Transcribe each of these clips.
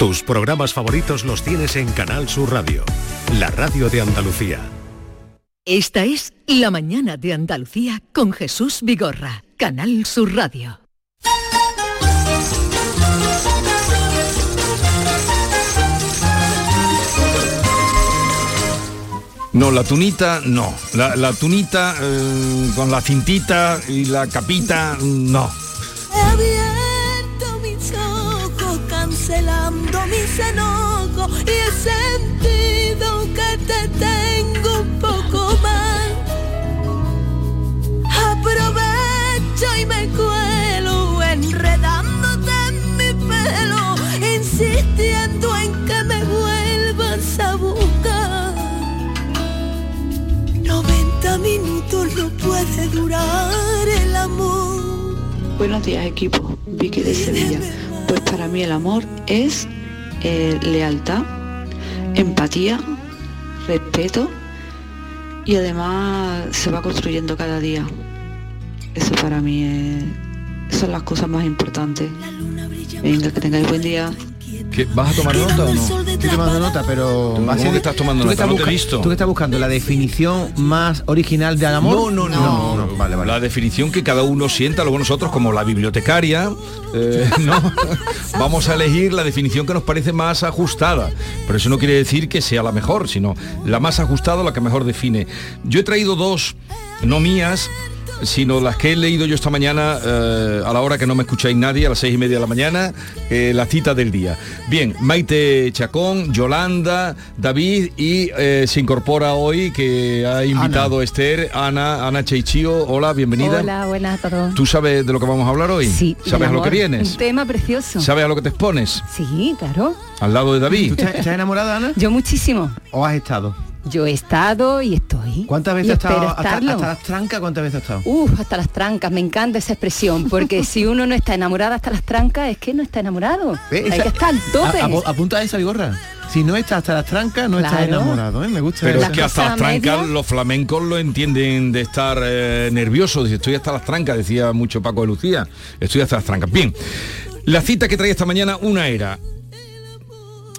Tus programas favoritos los tienes en Canal Sur Radio, la radio de Andalucía. Esta es La mañana de Andalucía con Jesús Vigorra, Canal Sur Radio. No, la tunita no. La, la tunita eh, con la cintita y la capita no. Mis enojos y he sentido que te tengo un poco más. Aprovecho y me cuelo enredándote en mi pelo, insistiendo en que me vuelvas a buscar. 90 minutos no puede durar el amor. Buenos días equipo, Vicky de Sevilla. Pues para mí el amor es eh, lealtad, empatía, respeto y además se va construyendo cada día. Eso para mí es- son las cosas más importantes. Venga, que tengáis buen día. ¿Qué, ¿Vas a tomar nota o no? Estoy tomando nota, pero... ¿Cómo que estás tomando ¿Tú qué nota? estás No te he busca- visto. ¿Tú que estás buscando? ¿La definición más original del amor? No, no, no. no, vale, vale. La definición que cada uno sienta, luego nosotros como la bibliotecaria, eh, no, vamos a elegir la definición que nos parece más ajustada. Pero eso no quiere decir que sea la mejor, sino la más ajustada, la que mejor define. Yo he traído dos, no mías, sino las que he leído yo esta mañana eh, a la hora que no me escucháis nadie, a las seis y media de la mañana, eh, la cita del día. Bien, Maite Chacón, Yolanda, David y eh, se incorpora hoy que ha invitado Esther, Ana, Ana Cheichío. Hola, bienvenida. Hola, buenas a todos. ¿Tú sabes de lo que vamos a hablar hoy? Sí, ¿Sabes a lo que vienes? Un tema precioso. ¿Sabes a lo que te expones? Sí, claro. Al lado de David. ¿Tú estás, estás enamorada, Ana? Yo muchísimo. ¿O has estado? Yo he estado y estoy. ¿Cuántas veces has estado? Hasta, las trancas, ¿cuántas veces has estado? Uf, hasta las trancas, me encanta esa expresión, porque si uno no está enamorada hasta las trancas, es que no está enamorado. ¿Ves? Hay Esa- que estar al tope. A- apunta esa gorra. Si no estás hasta las trancas, no estás Claro. enamorado, ¿eh? Me gusta Pero es que hasta las trancas media. los flamencos lo entienden de estar eh, nerviosos. Dice, estoy hasta las trancas, decía mucho Paco de Lucía. Estoy hasta las trancas. Bien, la cita que traía esta mañana, una era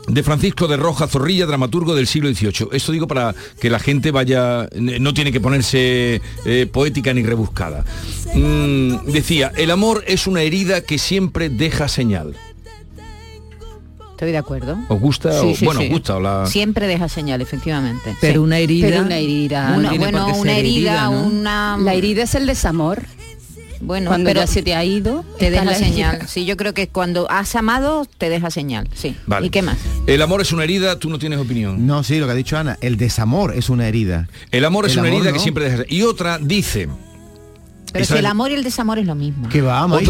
de Francisco de Roja Zorrilla, dramaturgo del siglo XVIII. Esto digo para que la gente vaya, no tiene que ponerse eh, poética ni rebuscada. Mm, decía, el amor es una herida que siempre deja señal. Estoy de acuerdo. ¿Os gusta? Sí, o, sí, bueno, sí. os gusta. o la- Siempre deja señal, efectivamente. Pero Sí. una herida... Pero una herida. Una- bueno, una herida, herida, ¿no? una... La herida es el desamor. Bueno, Cuando pero ya se te ha ido, te deja la herida. señal. Sí, yo creo que cuando has amado, te deja señal. Sí. Vale. ¿Y qué más? El amor es una herida, tú no tienes opinión. No, sí, lo que ha dicho Ana. El desamor es una herida. El amor es El una amor herida no. que siempre deja. Y otra dice, Pero si el amor y el desamor es lo mismo. Que va, no. Es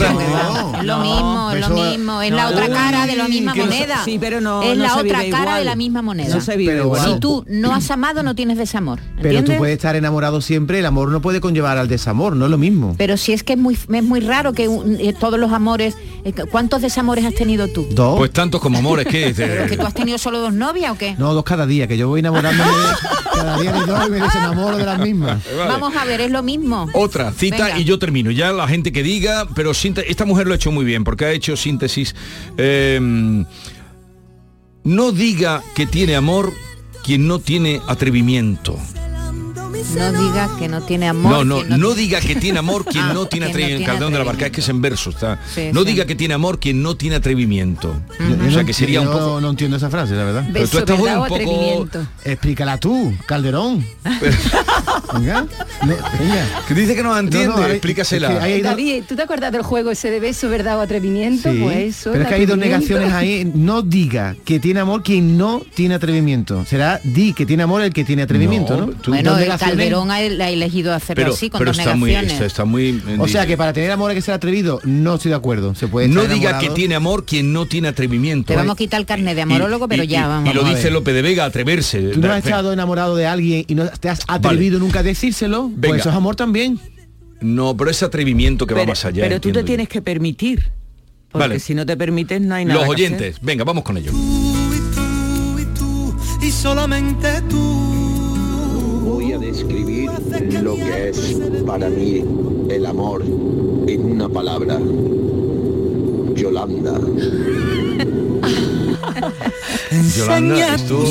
lo mismo, es lo mismo, es no, la otra cara de la misma que no se- moneda. sí, pero no- es no la se otra vive cara igual. de la misma moneda. No se vive Pero igual. bueno, si tú no has amado, no tienes desamor. Pero tú puedes estar enamorado siempre, el amor no puede conllevar al desamor, no es lo mismo. Pero si es que es muy, es muy raro que un- eh, todos los amores... eh, ¿Cuántos desamores has tenido tú? Dos. pues tantos como amores que ¿Pero que tú has tenido solo dos novias o qué? No, dos cada día, que yo voy enamorándome cada día de dos y me desenamoro de las mismas. Vamos a ver, es lo mismo. Otra cita Y yo termino. Ya la gente que diga, pero esta mujer lo ha hecho muy bien porque ha hecho síntesis. Eh, no diga que tiene amor quien no tiene atrevimiento. No diga que no tiene amor. No, no, que no, diga que tiene amor quien Ah, no tiene atrevimiento. tiene Calderón de la Barca, es que es en verso está. Sí, no sí. diga que tiene amor quien no tiene atrevimiento. O sea que sería un yo poco. no entiendo esa frase, la verdad. Pero tú estás un poco-. Explícala tú, Calderón. Venga, venga. Que dice que no entiende, No, explícasela. hay- David, ¿tú te acuerdas del juego ese de beso, verdad o atrevimiento? Sí, Pues eso, pero es que hay dos negaciones ahí. No diga que tiene amor quien no tiene atrevimiento. Será di que tiene amor el que tiene atrevimiento, ¿no? Bueno, Dos el negaciones. Calderón ha, ha elegido hacerlo pero así, con pero dos está muy, negaciones. está, está muy. O sea que para tener amor hay que ser atrevido. No estoy de acuerdo. Se puede no diga enamorado. que tiene amor quien no tiene atrevimiento. Te vamos a quitar el carnet de amorólogo, Y- pero y- ya y- vamos. Y lo dice. Lope de Vega, atreverse. Tú no has estado enamorado de alguien y no te has atrevido nunca a decírselo. Venga. Pues eso es amor también. No, pero ese atrevimiento que va más allá. pero tú te yo. tienes que permitir. Porque Vale. si no te permites no hay nada Los que hacer. oyentes, venga, vamos con ellos. y solamente tú. Describir lo que es para mí el amor en una palabra. Yolanda. Yolanda, esto,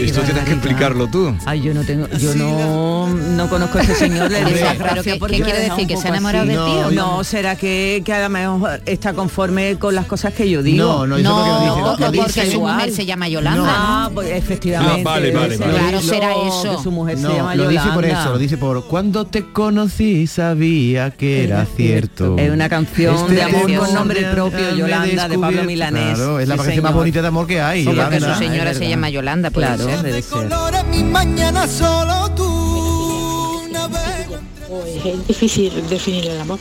esto tienes que explicarlo tú. Ay, yo no tengo, yo no, no conozco a ese señor. Le las pero gracias ¿qué- porque quiere decir? ¿Que se ha enamorado así. de ti No, no? será que, que a lo mejor está conforme con las cosas que yo digo. No, no, No, dice porque su mujer se llama Yolanda. Ah, ¿no? pues efectivamente. Ah, vale, vale, vale. Claro, será lo eso. que su mujer se No, llama lo dice por eso, lo dice por cuando te conocí sabía que era cierto. Es una canción Este de amor con nombre propio, Yolanda, de Pablo. Milanés. Claro, es la canción más bonita de amor que hay, Sí, porque su señora Es se llama Yolanda, puede Claro, ser. debe ser. mi mañana solo tú navego Pues es difícil definir el amor,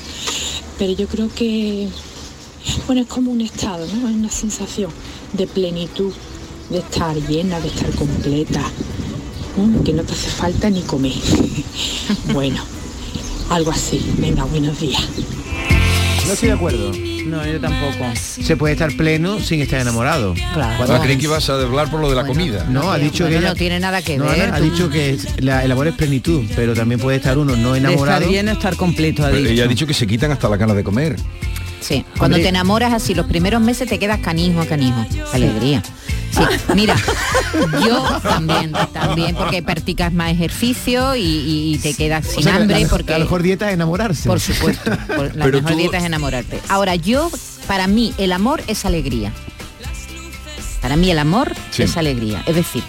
pero yo creo que, bueno, es como un estado, ¿no? Es una sensación de plenitud, de estar llena, de estar completa, ¿no? que no te hace falta ni comer. bueno, algo así. Venga, buenos días. No estoy de acuerdo. No, yo tampoco. Se puede estar pleno sin estar enamorado. Claro. Ah, creí que ibas a hablar por lo de la comida. No, ha dicho Bueno, que ella- no tiene nada que No, ver. Ha tú- dicho que la- el amor es plenitud, pero también puede estar uno no enamorado. estar bien estar completo, ha dicho. ella ha dicho que se quitan hasta la ganas de comer. Sí, cuando Hombre. te enamoras así, los primeros meses te quedas canijo a canijo. Alegría. Sí, mira, yo también, también, porque practicas más ejercicio y, te quedas O sin sea, hambre la, mejor- porque... la mejor dieta es enamorarse. Por supuesto, por- la Pero mejor tú- dieta es enamorarte. Ahora, yo, para mí, el amor es alegría. Para mí el amor Sí. es alegría. Es decir,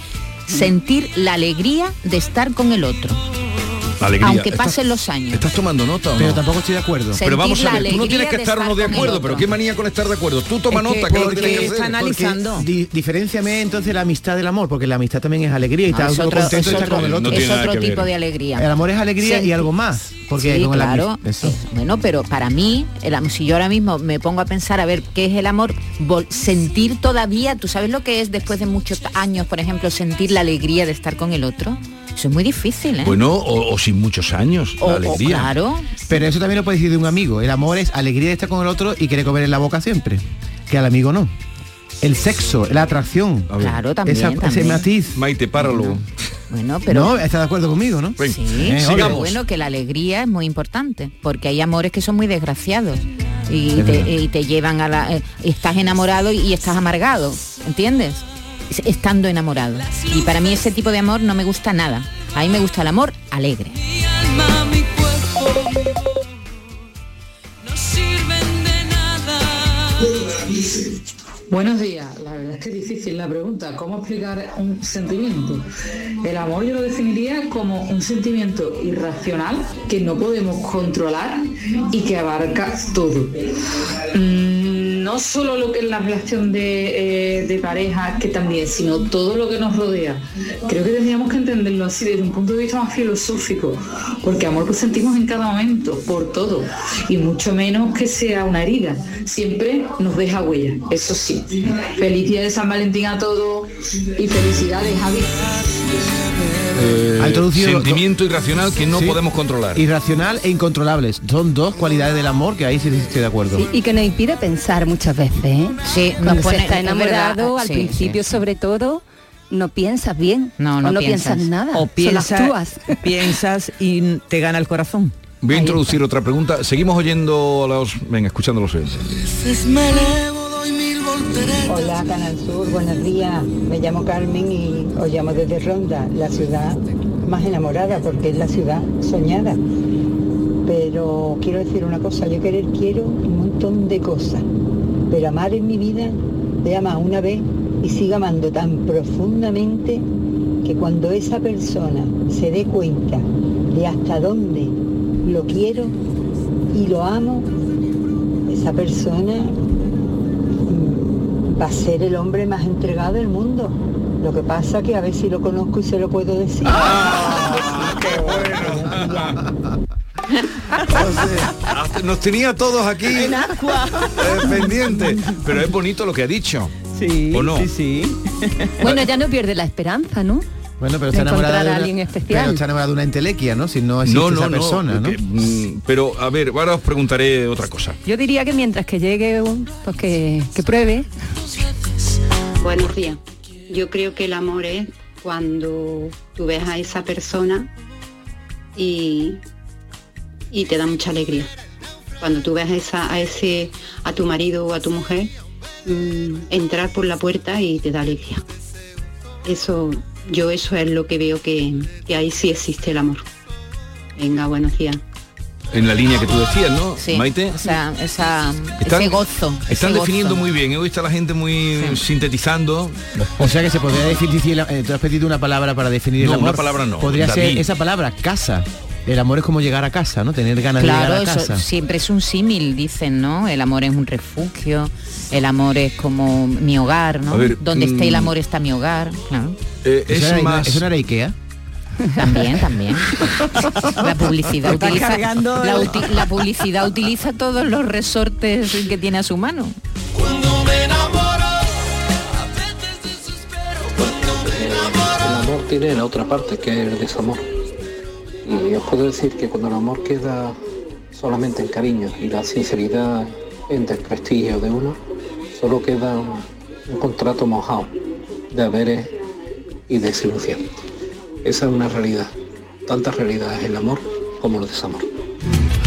sentir la alegría de estar con el otro. Alegría. Aunque ¿Estás- pasen los años. ¿Estás tomando nota o no? Pero tampoco estoy de acuerdo. Pero vamos a ver, tú no tienes que estar o no estar de acuerdo, pero qué manía con estar de acuerdo. Tú toma Es que- nota, ¿qué es lo que porque tienes que está hacer? analizando. Di- diferenciame entonces la amistad del amor, porque la amistad también es alegría y No, estás es uno otro, contento es con el otro. No es otro tipo de alegría. El amor es alegría y algo más. Porque sí, con la claro. eso. Bueno, pero para mí, el si yo ahora mismo me pongo a pensar a ver qué es el amor, vol- sentir todavía, ¿tú sabes lo que es después de muchos años, por ejemplo, sentir la alegría de estar con el otro? Eso es muy difícil, ¿eh? Bueno, o, o sin muchos años, O- la o alegría. claro. Pero eso también lo puede decir de un amigo. El amor es alegría de estar con el otro y querer comer en la boca siempre. Que al amigo no. El sexo, la atracción. Claro, también, esa- ese matiz. Maite, páralo. Bueno, pero... no, está de acuerdo conmigo, ¿no? Sí, Eh, pero sigamos. bueno, que la alegría es muy importante, porque hay amores que son muy desgraciados y, te, y te llevan a la... eh, estás enamorado y estás amargado, ¿entiendes? Es- Estando enamorado. Y para mí ese tipo de amor no me gusta nada. A mí me gusta el amor alegre. Buenos días. La verdad es que es difícil la pregunta. ¿Cómo explicar un sentimiento? El amor yo lo definiría como un sentimiento irracional que no podemos controlar y que abarca todo. Mm, No solo lo que es la relación de, eh, de pareja, que también, sino todo lo que nos rodea. Creo que tendríamos que entenderlo así desde un punto de vista más filosófico, porque amor lo sentimos en cada momento, por todo, y mucho menos que sea una herida. Siempre nos deja huella, eso sí. Feliz día de San Valentín a todos y felicidades, Javi. Eh, Ha introducido- sentimiento irracional que no Sí. podemos controlar. Irracional e incontrolables. Son dos cualidades del amor que ahí sí estoy de acuerdo. Y, y que nos impide pensar muchas veces, ¿eh? Sí, Cuando nos pone- se está es enamorado, verdad, al sí, principio sí. sobre todo, no piensas bien. No, no o no piensas. piensas, nada. O solo piensas, actúas. piensas y te gana el corazón. Voy a Ahí introducir otra pregunta. Seguimos oyendo a los... Venga, escuchando los oyentes. Hola, Canal Sur, buenos días. Me llamo Carmen y os llamo desde Ronda, la ciudad más enamorada porque es la ciudad soñada. Pero quiero decir una cosa, yo querer quiero un montón de cosas, pero amar en mi vida, de amar una vez y siga amando tan profundamente que cuando esa persona se dé cuenta de hasta dónde lo quiero y lo amo, esa persona va a ser el hombre más entregado del mundo. Lo que pasa que a ver si lo conozco y se lo puedo decir. Hasta- Nos tenía todos aquí eh, pendientes. Pero es bonito lo que ha dicho. Sí, ¿O no? sí, sí. Bueno, ya no pierde la esperanza, ¿no? Bueno, pero está enamorada de a una, alguien especial. Pero está enamorada de una entelequia, ¿no? Si no existe No, no, esa persona, ¿no? que, mm, pero a ver, ahora os preguntaré otra cosa. Yo diría que mientras que llegue, un- pues que, que pruebe. Buenos días. Yo creo que el amor es cuando tú ves a esa persona y, y te da mucha alegría. Cuando tú ves a, esa, a ese, a tu marido o a tu mujer mm, entrar por la puerta y te da alegría. Eso, yo eso es lo que veo que, que ahí sí existe el amor. Venga, buenos días. En la línea que tú decías, ¿no, Sí, Maite? o sea, esa, Están- ese gozo. Están ese definiendo gozo. muy bien. Hoy está la gente muy sintetizando. O sea que se podría definir, eh, tú has pedido una palabra para definir No, el amor. una palabra no, Podría ser esa palabra, casa. El amor es como llegar a casa, ¿no? Tener ganas Claro, de llegar a eso casa. siempre es un símil, dicen, ¿no? El amor es un refugio, el amor es como mi hogar, ¿no? Ver, Donde esté el mm, amor está mi hogar, claro. Eh, ¿Eso es era- más... ¿Eso no era Ikea? También, también. La publicidad utiliza cargando la, uti- la publicidad utiliza todos los resortes que tiene a su mano. El amor tiene la otra parte que es el desamor. Y os puedo decir que cuando el amor queda solamente en cariño y la sinceridad en desprestigio de uno, solo queda un, un contrato mojado de haberes y desilusión. Esa es una realidad. Tantas realidades el amor como el desamor.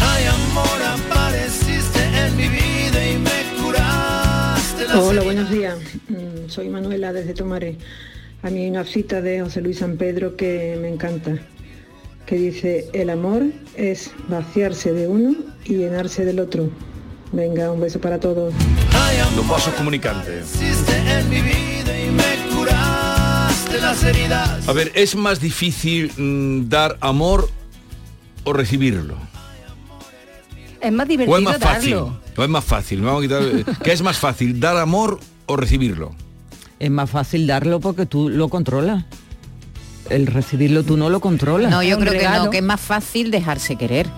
Ay, amor, apareciste en mi vida y me curaste la Hola, buenos días. Mm, Soy Manuela desde Tomaré. A mí hay una cita de José Luis San Pedro que me encanta, que dice, el amor es vaciarse de uno y llenarse del otro. Venga, un beso para todos. Los vasos comunicantes. Las heridas. A ver, ¿es más difícil mm, dar amor o recibirlo? Es más ¿O divertido es más fácil? darlo. ¿O es más fácil? Vamos a quitar... eh, ¿Qué es más fácil, dar amor o recibirlo? Es más fácil darlo porque tú lo controlas. El recibirlo tú no lo controlas. No, yo creo que no, que es más fácil dejarse querer.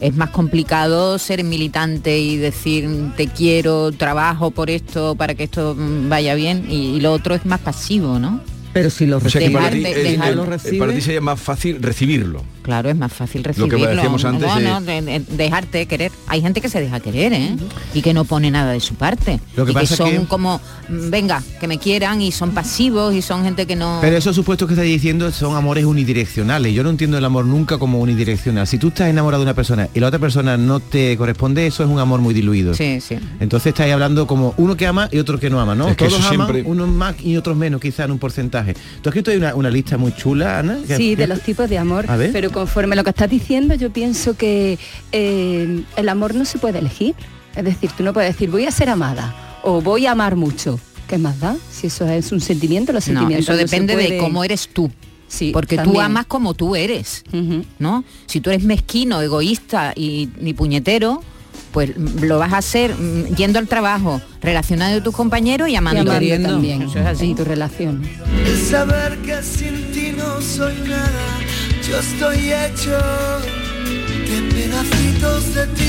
Es más complicado ser militante y decir te quiero, trabajo por esto, para que esto mm, vaya bien, y, y lo otro es más pasivo, ¿no? Pero si lo O sea ti, eh, eh, para ti sería más fácil recibirlo. Claro, es más fácil Lo que recibirlo. decíamos antes no, de- no, de- de- dejarte querer. Hay gente que se deja querer, ¿eh? Y que no pone nada de su parte. Lo que y pasa que son que- como, venga, que me quieran y son pasivos y son gente que no... Pero esos supuestos que estás diciendo son amores unidireccionales. Yo no entiendo el amor nunca como unidireccional. Si tú estás enamorado de una persona y la otra persona no te corresponde, eso es un amor muy diluido. Sí, sí. Entonces estáis hablando como uno que ama y otro que no ama, ¿no? Es que Todos aman, siempre- unos más y otros menos, quizá en un porcentaje. Tú has escrito una, una lista muy chula, Ana. que- Sí, de los tipos de amor. A ver. Pero conforme lo que estás diciendo, yo pienso que eh, el amor no se puede elegir. Es decir, tú no puedes decir voy a ser amada o voy a amar mucho. ¿Qué más da? Si eso es un sentimiento, los No, sentimientos. eso no se depende de cómo eres tú. Sí, Porque tú amas como tú eres, ¿no? Si tú eres mezquino, egoísta y, ni puñetero, pues lo vas a hacer mm, yendo al trabajo, relacionado con tus compañeros y Y amando. amando también Eso es así. en tu relación. El saber que sin ti no soy nada, yo estoy hecho de pedacitos de ti.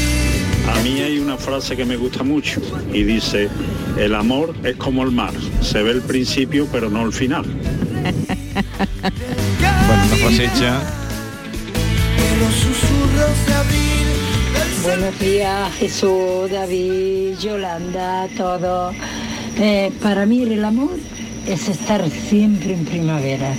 A mí hay una frase que me gusta mucho y dice, el amor es como el mar, se ve el principio pero no el final. Bueno, una frase hecha. Los susurros de abril del Buenos días, Jesús, David, Yolanda, todos. Eh, para mí el amor es estar siempre en primavera.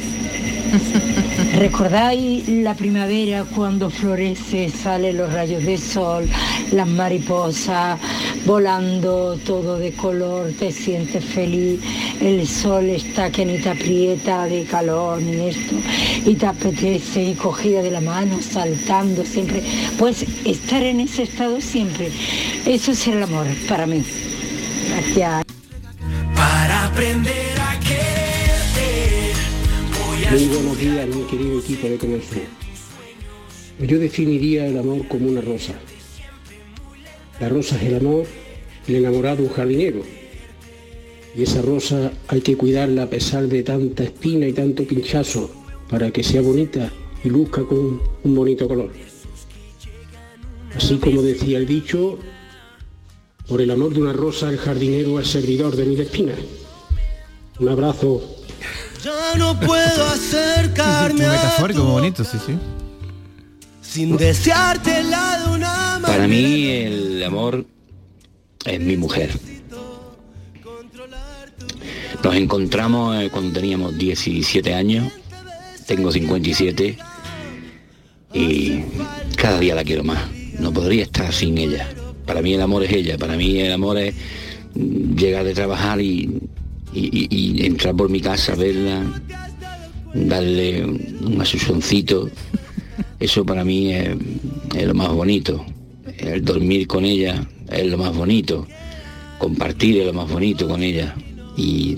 ¿Recordáis la primavera cuando florece, salen los rayos de sol, las mariposas volando, todo de color, te sientes feliz, el sol está que ni te aprieta de calor ni esto, y te apetece y cogida de la mano, saltando siempre, pues estar en ese estado siempre, eso es el amor para mí. Gracias. Para aprender Muy buenos días, mi querido equipo de Sur. Yo definiría el amor como una rosa. La rosa es el amor, el enamorado un jardinero. Y esa rosa hay que cuidarla a pesar de tanta espina y tanto pinchazo para que sea bonita y luzca con un bonito color. Así como decía el dicho, por el amor de una rosa el jardinero es servidor de mil espinas. Un abrazo. Ya no puedo acercarme metafórico, muy bonito, sí, sí. sin desearte la de una Para mí el amor es mi mujer. Nos encontramos eh, cuando teníamos 17 años, tengo 57 y cada día la quiero más. No podría estar sin ella. Para mí el amor es ella, para mí el amor es llegar de trabajar y y, entrar por mi casa, verla, darle un, asusoncito, eso para mí es, lo más bonito. El dormir con ella es lo más bonito, compartir es lo más bonito con ella. Y,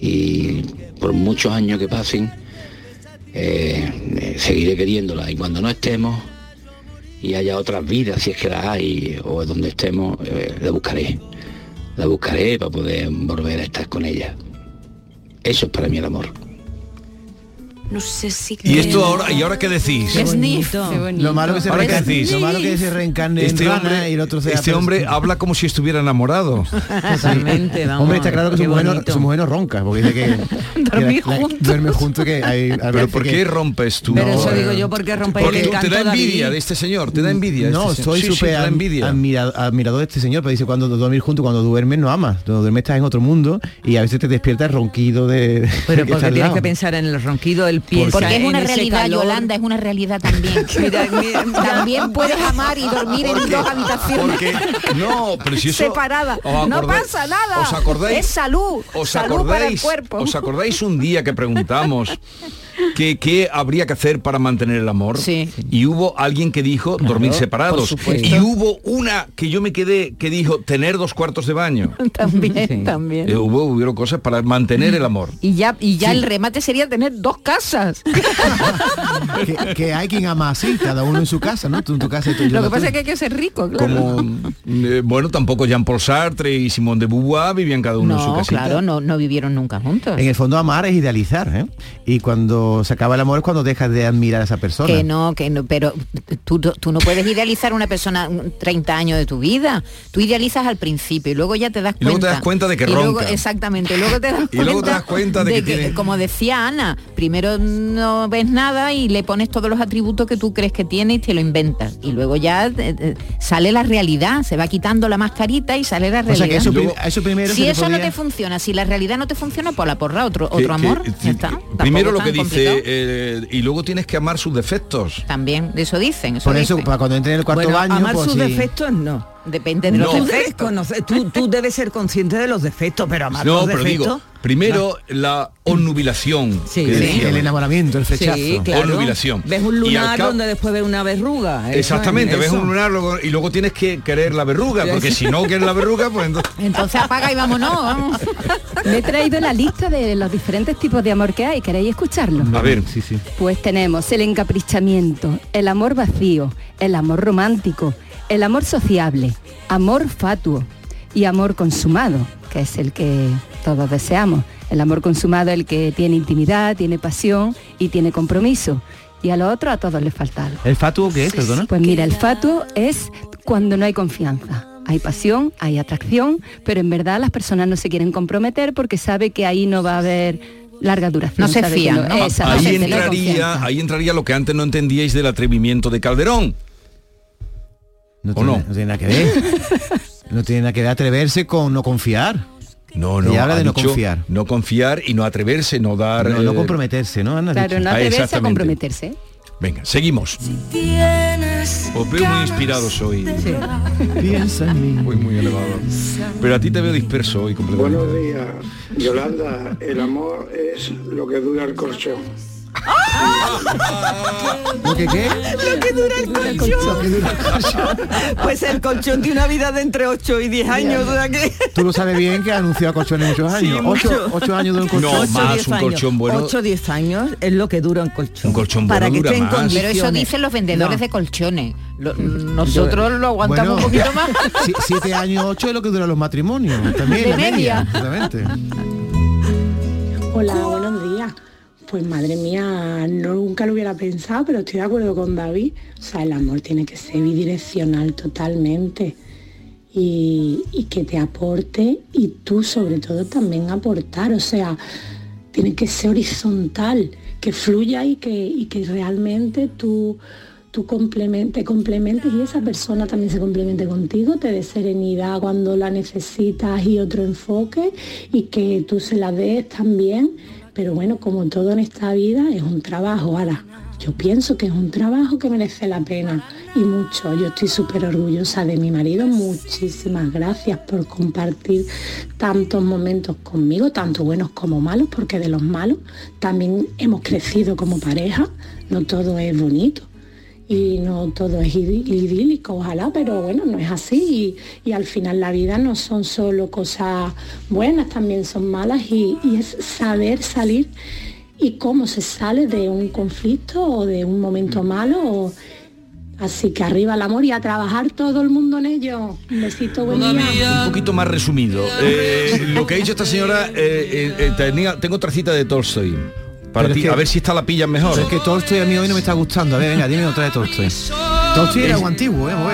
y por muchos años que pasen, eh, seguiré queriéndola. Y cuando no estemos y haya otras vidas, si es que las hay, o donde estemos, eh, la buscaré. La buscaré para poder volver a estar con ella. Eso es para mí el amor. No sé si ¿Y esto ahora, y ahora qué decís? Qué bonito. Lo malo que se ¿Ahora qué reencarne, decís? lo malo que se reencarne Este en hombre, rana y el otro sea este hombre habla como si estuviera enamorado. Totalmente, Hombre, está claro que su mujer, no, su mujer no ronca, porque dice que... Dormir juntos. Duerme junto que hay... Pero ¿por qué rompes tú? Pero eso No, digo yo, ¿por qué rompéis Porque el tú te da envidia David? de este señor, te da envidia. No, este soy. Sí, súper admirador de este señor, pero dice cuando dormir junto, cuando duermes no amas, cuando duermes estás en otro mundo y a veces te despierta el ronquido de... Pero que porque tienes que pensar en el ronquido, Porque es una realidad, Yolanda, es una realidad también. también puedes amar y dormir en dos habitaciones. Porque no, pero si eso separadas. ¿os No acordáis- pasa nada. ¿Os acordáis? Es salud. ¿Os salud para el acordáis, cuerpo. ¿Os acordáis un día que preguntamos que qué habría que hacer para mantener el amor? Sí. Y hubo alguien que dijo dormir separados. Y hubo una que yo me quedé que dijo tener dos cuartos de baño. También, también. Eh, hubo hubieron cosas para mantener el amor. Y ya, y ya el remate sería tener dos casas. que, que hay quien ama así, cada uno en su casa, ¿no? Tú en tu casa y tú, Lo que pasa es que hay que ser rico, claro. Como eh, bueno, tampoco Jean-Paul Sartre y Simone de Beauvoir vivían cada uno en su No, casita. claro, no, no vivieron nunca juntos. En el fondo amar es idealizar, ¿eh? Y cuando se acaba el amor es cuando dejas de admirar a esa persona. Que no, que no, pero tú, tú no puedes idealizar a una persona mm, 30 años de tu vida. Tú idealizas al principio y luego ya te das Y cuenta. luego te das cuenta de que Y luego- exactamente, y luego te das Y luego te das cuenta de que tiene- como decía Ana, primero no ves nada y le pones todos los atributos que tú crees que tiene y te lo inventas. Y luego ya eh, eh, sale la realidad, se va quitando la mascarita y sale la O realidad. sea que eso, primero si eso no te funciona, si la realidad no te funciona, pues la porra otro, Que- otro que- amor. que- ya está. Tampoco Primero lo que dice, complicado. eh, y luego tienes que amar sus defectos. También, de eso dicen. Eso Por eso, dicen. para cuando entre en el cuarto Bueno, baño, amar pues sus sí. defectos no. Depende de los No. Tú debes, defectos. conocer- tú, tú debes ser consciente de los defectos, pero amar No, los pero defectos... digo, primero la onnubilación. Sí, que sí. El enamoramiento, el flechazo. Sí, claro. Onnubilación. Ves un lunar cabo- donde después ves una verruga. eso Exactamente, es ves un lunar y luego tienes que querer la verruga, porque si no quieres la verruga, pues entonces... Entonces apaga y vámonos. vamos. Me he traído la lista de los diferentes tipos de amor que hay. ¿Queréis escucharlo? A ver, Sí, sí. Pues tenemos el encaprichamiento, el amor vacío, el amor romántico, el amor sociable, amor fatuo y amor consumado, que es el que todos deseamos. El amor consumado el que tiene intimidad, tiene pasión y tiene compromiso. Y a lo otro a todos les falta algo. ¿El fatuo qué es, perdona? Pues mira, el fatuo es cuando no hay confianza. Hay pasión, hay atracción, pero en verdad las personas no se quieren comprometer porque sabe que ahí no va a haber larga duración. No se fían, ¿no? Ahí no hay entraría, ahí entraría lo que antes no entendíais del atrevimiento de Calderón. No ¿O tiene, no? no tiene nada que ver. no tiene nada que ver atreverse con no confiar. No, no. Ella habla ha de no dicho confiar. No confiar y no atreverse, no dar. No, no eh, comprometerse, ¿no? Ana? Claro, no Ah, a comprometerse. Venga, seguimos. Tienes Os veo muy inspirados hoy. Piensa en mí. Muy, muy elevado. Pero a ti te veo disperso hoy completamente. Buenos días, Yolanda. El amor es lo que dura el colchón. ¿Lo que qué? Lo que dura el colchón. Pues el colchón tiene una vida de entre 8 y 10 años. o sea que... Tú lo sabes bien que ha anunciado colchones muchos años. Sí, ocho, mucho. ocho años de un colchón. No, Ocho, más, diez un años. colchón bueno. 8 10 años es lo que dura un colchón. Un colchón Para bueno que dura esté en más. condiciones. Pero eso dicen los vendedores No. de colchones. Lo- nosotros lo aguantamos Bueno, un poquito más. si- siete años, ocho es lo que duran los matrimonios. También De la media. media. Exactamente. Hola, buenos días. Pues madre mía, nunca lo hubiera pensado, pero estoy de acuerdo con David. O sea, el amor tiene que ser bidireccional totalmente. Y, que te aporte y tú sobre todo también aportar. O sea, tiene que ser horizontal, que fluya y que, y que realmente tú, tú complemen- te complementes y esa persona también se complemente contigo, te dé serenidad cuando la necesitas y otro enfoque y que tú se la des también. Pero bueno, como todo en esta vida es un trabajo. Ahora, yo pienso que es un trabajo que merece la pena y mucho. Yo estoy súper orgullosa de mi marido. Muchísimas gracias por compartir tantos momentos conmigo, tanto buenos como malos, porque de los malos también hemos crecido como pareja. No todo es bonito y no todo es idí- idílico, ojalá, pero bueno, no es así y, y al final la vida no son solo cosas buenas, también son malas y, y es saber salir y cómo se sale de un conflicto o de un momento malo. o- Así que arriba el amor y a trabajar todo el mundo en ello. Un besito, buen día. Un poquito más resumido. Eh, lo que ha dicho esta señora, eh, eh, eh, tenía- tengo otra cita de Tolstoy. Para Pero ti, es que- a ver si esta la pillas mejor. Pero es que Tolstoy a mí hoy no me está gustando. A ver, venga, dime otra de Tolstoy. Tolstoy era algo antiguo, ¿eh? A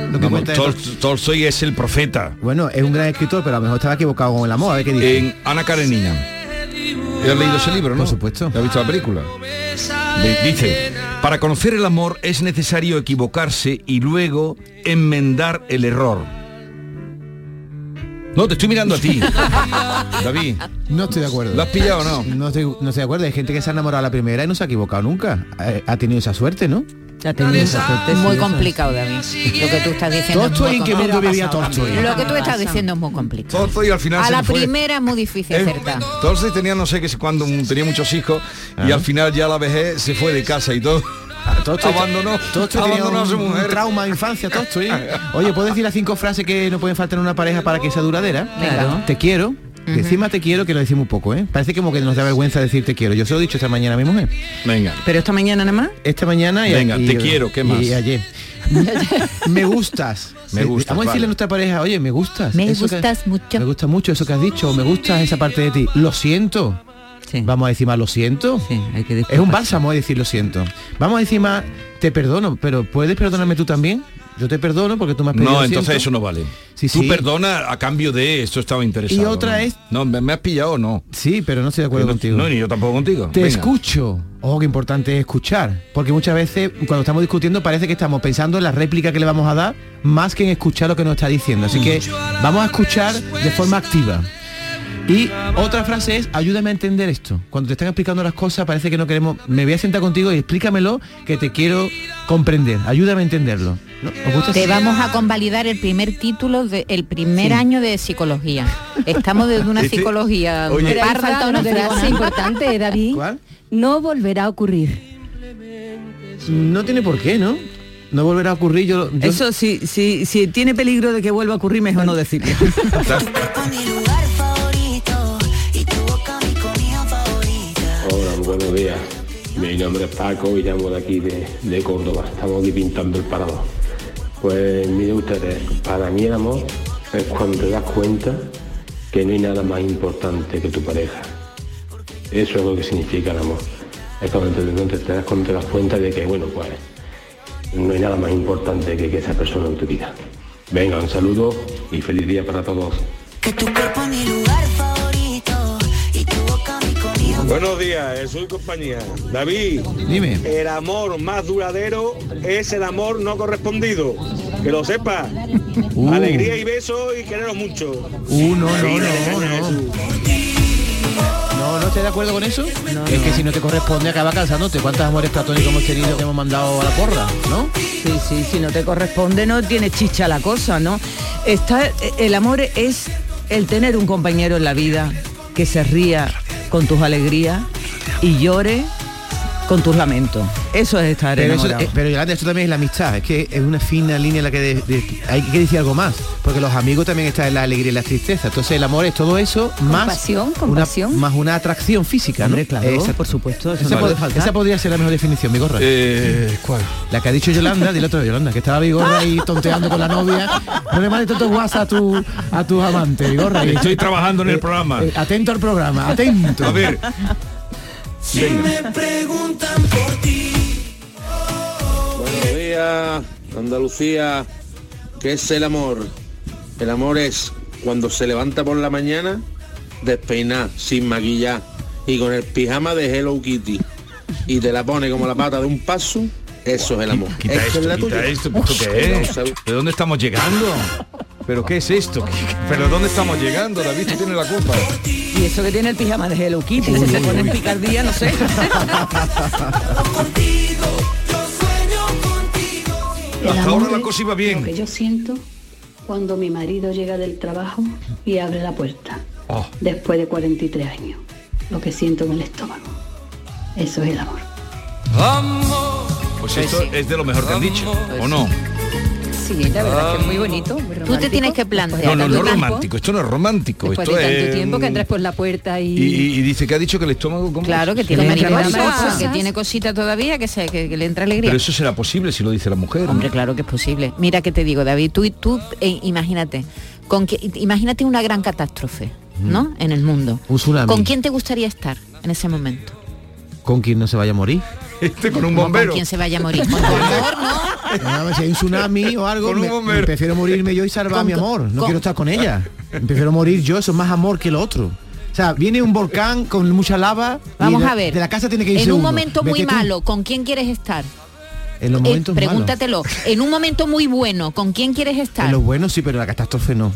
ver, lo que Vamos, Tol- Tolstoy es el profeta. Bueno, es un gran escritor, pero a lo mejor estaba equivocado con el amor. A ver qué dice. En Ana Karenina. ¿Has leído ese libro, no? Por supuesto. ¿Has visto la película? Dice, para conocer el amor es necesario equivocarse y luego enmendar el error. No, te estoy mirando a ti. David. No estoy de acuerdo. ¿Lo has pillado o no? No estoy, no estoy de acuerdo. Hay gente que se ha enamorado a la primera y no se ha equivocado nunca. Ha, ha tenido esa suerte, ¿no? Ha tenido esa suerte. muy sí, eso. complicado, David. Lo que tú estás diciendo. es muy ¿en qué complicado. mundo vivía Tolstoy? Lo que tú estás diciendo es muy complicado. Tolstoy al final A se la fue. primera es muy difícil Eh, acertar. Tolstoy tenía no sé qué cuando tenía muchos hijos y al final ya la vejez se fue de casa y todo. Tolstoy- abandonó, Tolstoy tenía abandonó a su un- un mujer. trauma de infancia, Tolstoy. Oye, ¿puedo decir las cinco frases que no pueden faltar en una pareja para que sea duradera? Claro. Te quiero. que Encima te quiero, que lo decimos un poco, ¿eh? Parece como que nos da vergüenza decir te quiero. Yo se lo he dicho esta mañana a mi mujer. Venga. Pero esta mañana nada más. Esta mañana y Venga, y- te quiero, ¿qué más? Y ayer. me gustas. Me gustas, Vamos a decirle vale. a nuestra pareja, oye, me gustas. Me Eso que- gustas mucho. Me gusta mucho eso que has dicho. Me gusta esa parte de ti. Lo siento. Vamos a decir más lo siento. hay que es un bálsamo a decir lo siento. Vamos a decir más te perdono, pero ¿puedes perdonarme tú también? Yo te perdono porque tú me has pedido No, entonces siento. eso no vale. Sí, Tú sí. perdona a cambio de esto estaba interesado. Y otra ¿no? es- No, ¿me, me has pillado o no? Sí, pero no estoy de acuerdo no, contigo. No, ni yo tampoco contigo. Te Venga. escucho. Ojo, qué importante es escuchar. Porque muchas veces cuando estamos discutiendo parece que estamos pensando en la réplica que le vamos a dar más que en escuchar lo que nos está diciendo. Así que vamos a escuchar de forma activa. Y otra frase es, ayúdame a entender esto. Cuando te están explicando las cosas parece que no queremos, me voy a sentar contigo y explícamelo que te quiero comprender. Ayúdame a entenderlo. ¿No? ¿Os gusta Te así? vamos a convalidar el primer título del primer Sí. año de psicología. Estamos desde una Este- psicología Oye. Parda, falta una no frase importante, David. ¿Cuál? No volverá a ocurrir. No tiene por qué, ¿no? No volverá a ocurrir. Yo, yo- Eso sí, sí, si tiene peligro de que vuelva a ocurrir, mejor no decirlo. buenos días. Mi nombre es Paco y llamo de aquí de, Córdoba. Estamos aquí pintando el parado. Pues mire ustedes, para mí el amor es cuando te das cuenta que no hay nada más importante que tu pareja. Eso es lo que significa el amor. Es cuando te, das, cuando te das cuenta de que, bueno, pues no hay nada más importante que esa persona en tu vida. Venga, un saludo y feliz día para todos. Buenos días, eh, soy compañía. David, dime. El amor más duradero es el amor no correspondido. Que lo sepas. Uh. Alegría y besos y quereros mucho. Uh, no, no, no, no. No, no estoy de acuerdo con eso. es que si no te corresponde acaba cansándote. ¿Cuántos amores platónicos hemos tenido que hemos mandado a la porra? ¿No? Sí, sí, si no te corresponde no tiene chicha la cosa, ¿no? Está, el amor es el tener un compañero en la vida que se ría con tus alegrías y llore con tus lamentos. Eso es estar Pero, eso, enamorado. eh, pero Yolanda, esto también es la amistad. Es que es una fina línea en la que de- de- hay que decir algo más. Porque los amigos también están en la alegría y la tristeza. Entonces el amor es todo eso más Compasión, una, más una atracción física, ¿no? Claro, por supuesto, eso esa, no pod- puede faltar. esa podría ser la mejor definición, mi gorra. Eh, ¿Cuál? La que ha dicho Yolanda, dile otra vez, Yolanda, que estaba Vigorra ahí tonteando con la novia. No le mandes tantos WhatsApp a tu, a tus amantes, Vigorra. Estoy trabajando en el programa. Eh, atento al programa, atento. A ver. Si me preguntan por ti. Buenos días, Andalucía. ¿Qué es el amor? El amor es cuando se levanta por la mañana, despeinar, sin maquillar y con el pijama de Hello Kitty y te la pone como la pata de un paso, eso es el amor. Quita Esa esto, es la quita tuya. esto, ¿esto qué es? ¿De dónde estamos llegando? ¿Pero qué es esto? ¿Pero dónde estamos llegando? David, tú tienes la culpa. Y eso que tiene el pijama de Hello Kitty, se pone en picardía, no sé. Hasta amor ahora la cosa iba bien. Lo que yo siento cuando mi marido llega del trabajo y abre la puerta Oh. después de 43 años. Lo que siento en el estómago. Eso es el amor. Pues esto es de lo mejor que han dicho, ¿o no? Sí, la verdad es que es muy bonito. muy Tú te tienes que plantear. No, no, no romántico, esto no es romántico, Después esto de tanto es... tiempo que entras por la puerta y... Y, y- y dice que ha dicho que el estómago... ¿cómo? Claro, que tiene mariposa, que tiene cosita todavía, que, se, que, que le entra alegría. Pero eso será posible si lo dice la mujer. ¿no? Hombre, claro que es posible. Mira que te digo, David, tú, tú eh, imagínate, con que, imagínate una gran catástrofe, ¿no? En el mundo. Un tsunami. ¿Con quién te gustaría estar en ese momento? ¿Con quién no se vaya a morir? Este con un ¿Con bombero. quién se vaya a morir? ¿Con tu amor, no? No, si hay un tsunami o algo, Con un bombero. me prefiero morirme yo y salvar a Con- mi amor. No con- quiero estar con ella. Me prefiero morir yo, eso es más amor que lo otro. O sea, viene un volcán con mucha lava. Vamos a ver. De la casa tiene que irse En un uno. momento muy Vete malo, ¿con quién quieres estar? En los Eh, momentos malos. pregúntatelo. En un momento muy bueno, ¿con quién quieres estar? En los buenos sí, pero la catástrofe no.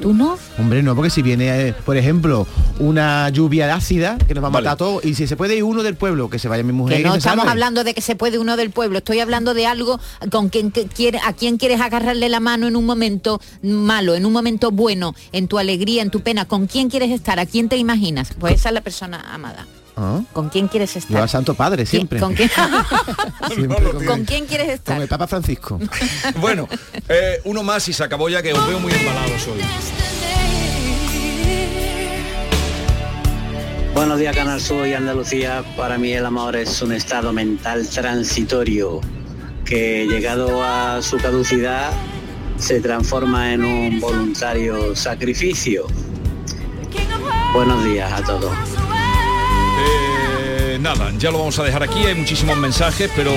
¿Tú no? Hombre, no, porque si viene, eh, por ejemplo, una lluvia ácida que nos va a matar Vale. a todos, y si se puede ir uno del pueblo, que se vaya mi mujer. Que y no se estamos salve. hablando de que se puede uno del pueblo, estoy hablando de algo con quien que quiere, a quien quieres agarrarle la mano en un momento malo, en un momento bueno, en tu alegría, en tu pena, con quién quieres estar, a quién te imaginas. Pues esa es la persona amada. Ah, ¿Con quién quieres Yo estar? al Santo Padre, ¿Quién- siempre. ¿Con quién, Siempre con, con quién quieres con estar? el Papa Francisco. Bueno, eh, uno más y se acabó ya que os veo muy embalados hoy. Buenos días, Canal Sur y Andalucía. Para mí el amor es un estado mental transitorio que llegado a su caducidad se transforma en un voluntario sacrificio. Buenos días a todos. Eh, nada, ya lo vamos a dejar aquí, hay muchísimos mensajes, pero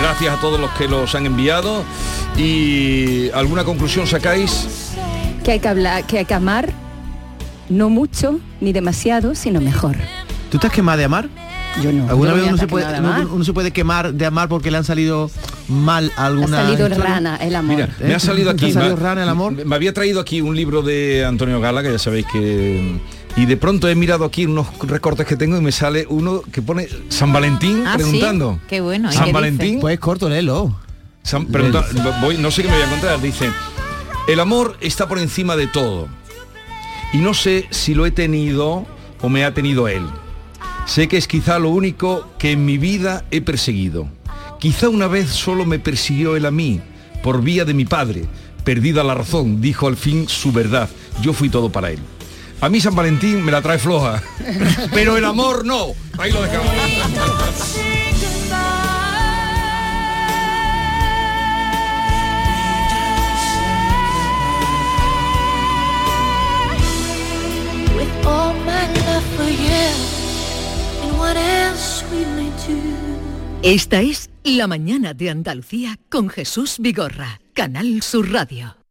gracias a todos los que los han enviado. ¿Y alguna conclusión sacáis? Que hay que hablar, que hay que amar, no mucho ni demasiado, sino mejor. ¿Tú estás quemada de amar? Yo no. ¿Alguna yo vez uno se, puede, uno, uno se puede quemar de amar porque le han salido mal alguna Ha salido historia? rana el amor. Mira, me ha salido ¿Te aquí. ha salido me- rana el amor? Me había traído aquí un libro de Antonio Gala, que ya sabéis que. Y de pronto he mirado aquí unos recortes que tengo y me sale uno que pone San Valentín Ah, ¿sí? preguntando. Qué bueno. ¿y San qué dice? Valentín. Pues corto, léelo. San- pregunta- voy, no sé qué me voy a encontrar. Dice, el amor está por encima de todo. Y no sé si lo he tenido o me ha tenido él. Sé que es quizá lo único que en mi vida he perseguido. Quizá una vez solo me persiguió él a mí, por vía de mi padre. Perdida la razón, dijo al fin su verdad. Yo fui todo para él. A mí San Valentín me la trae floja, pero el amor no. Ahí lo dejamos. Esta es La mañana de Andalucía con Jesús Vigorra, Canal Sur Radio.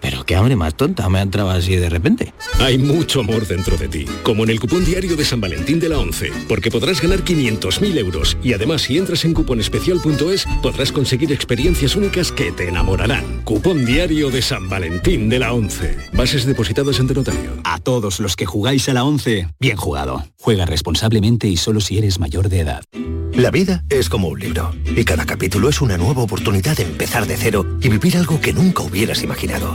pero qué hambre más tonta me ha entrado así de repente. Hay mucho amor dentro de ti, como en el cupón diario de San Valentín de la 11, porque podrás ganar 500.000 euros y además si entras en cuponespecial.es podrás conseguir experiencias únicas que te enamorarán. Cupón diario de San Valentín de la 11. Bases depositadas ante notario. A todos los que jugáis a la 11, bien jugado. Juega responsablemente y solo si eres mayor de edad. La vida es como un libro y cada capítulo es una nueva oportunidad de empezar de cero y vivir algo que nunca hubieras imaginado.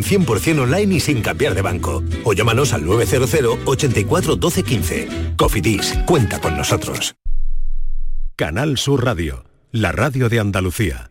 100% online y sin cambiar de banco. O llámanos al 900 84 12 15. Cofidis, cuenta con nosotros. Canal Sur Radio, la radio de Andalucía.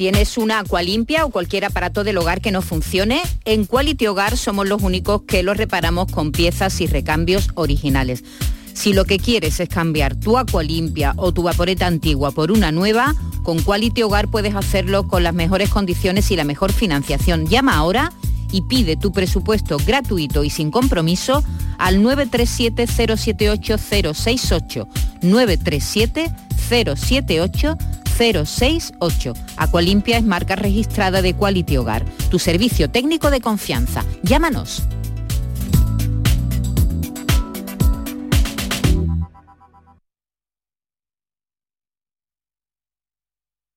¿Tienes una agua limpia o cualquier aparato del hogar que no funcione? En Quality Hogar somos los únicos que los reparamos con piezas y recambios originales. Si lo que quieres es cambiar tu agua limpia o tu vaporeta antigua por una nueva, con Quality Hogar puedes hacerlo con las mejores condiciones y la mejor financiación. Llama ahora y pide tu presupuesto gratuito y sin compromiso al 937 078 068 937 078 068. Aqualimpia es marca registrada de Quality Hogar, tu servicio técnico de confianza. Llámanos.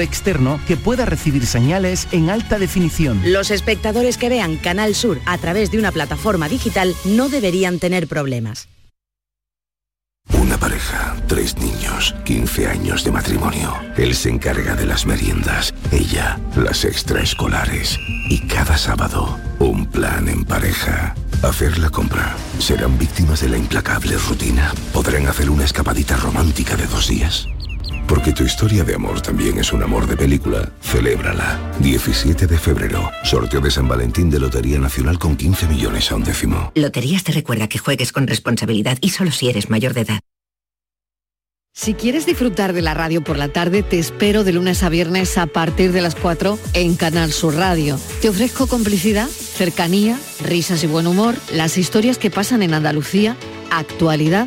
externo que pueda recibir señales en alta definición. Los espectadores que vean Canal Sur a través de una plataforma digital no deberían tener problemas. Una pareja, tres niños, 15 años de matrimonio. Él se encarga de las meriendas, ella las extraescolares. Y cada sábado, un plan en pareja. Hacer la compra. ¿Serán víctimas de la implacable rutina? ¿Podrán hacer una escapadita romántica de dos días? Porque tu historia de amor también es un amor de película. Celébrala. 17 de febrero. Sorteo de San Valentín de Lotería Nacional con 15 millones a un décimo. Loterías te recuerda que juegues con responsabilidad y solo si eres mayor de edad. Si quieres disfrutar de la radio por la tarde, te espero de lunes a viernes a partir de las 4 en Canal Sur Radio. Te ofrezco complicidad, cercanía, risas y buen humor, las historias que pasan en Andalucía, actualidad,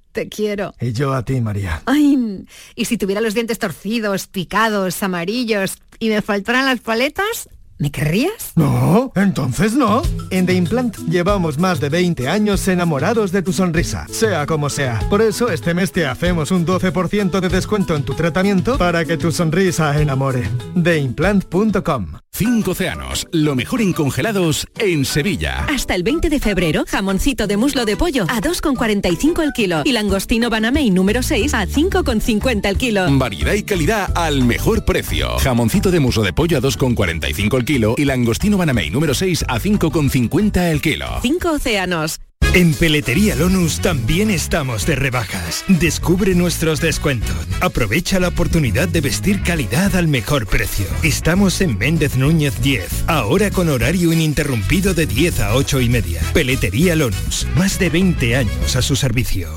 te quiero. Y yo a ti, María. Ay, y si tuviera los dientes torcidos, picados, amarillos y me faltaran las paletas, ¿me querrías? No, entonces no. En The Implant llevamos más de 20 años enamorados de tu sonrisa, sea como sea. Por eso este mes te hacemos un 12% de descuento en tu tratamiento para que tu sonrisa enamore. TheImplant.com Cinco océanos, lo mejor en congelados en Sevilla. Hasta el 20 de febrero, jamoncito de muslo de pollo a 2,45 el kilo y langostino Banamey número 6 a 5,50 el kilo. Variedad y calidad al mejor precio. Jamoncito de muslo de pollo a 2,45 el kilo y langostino Banamey número 6 a 5,50 el kilo. Cinco océanos. En Peletería Lonus también estamos de rebajas. Descubre nuestros descuentos. Aprovecha la oportunidad de vestir calidad al mejor precio. Estamos en Méndez Núñez 10, ahora con horario ininterrumpido de 10 a 8 y media. Peletería Lonus, más de 20 años a su servicio.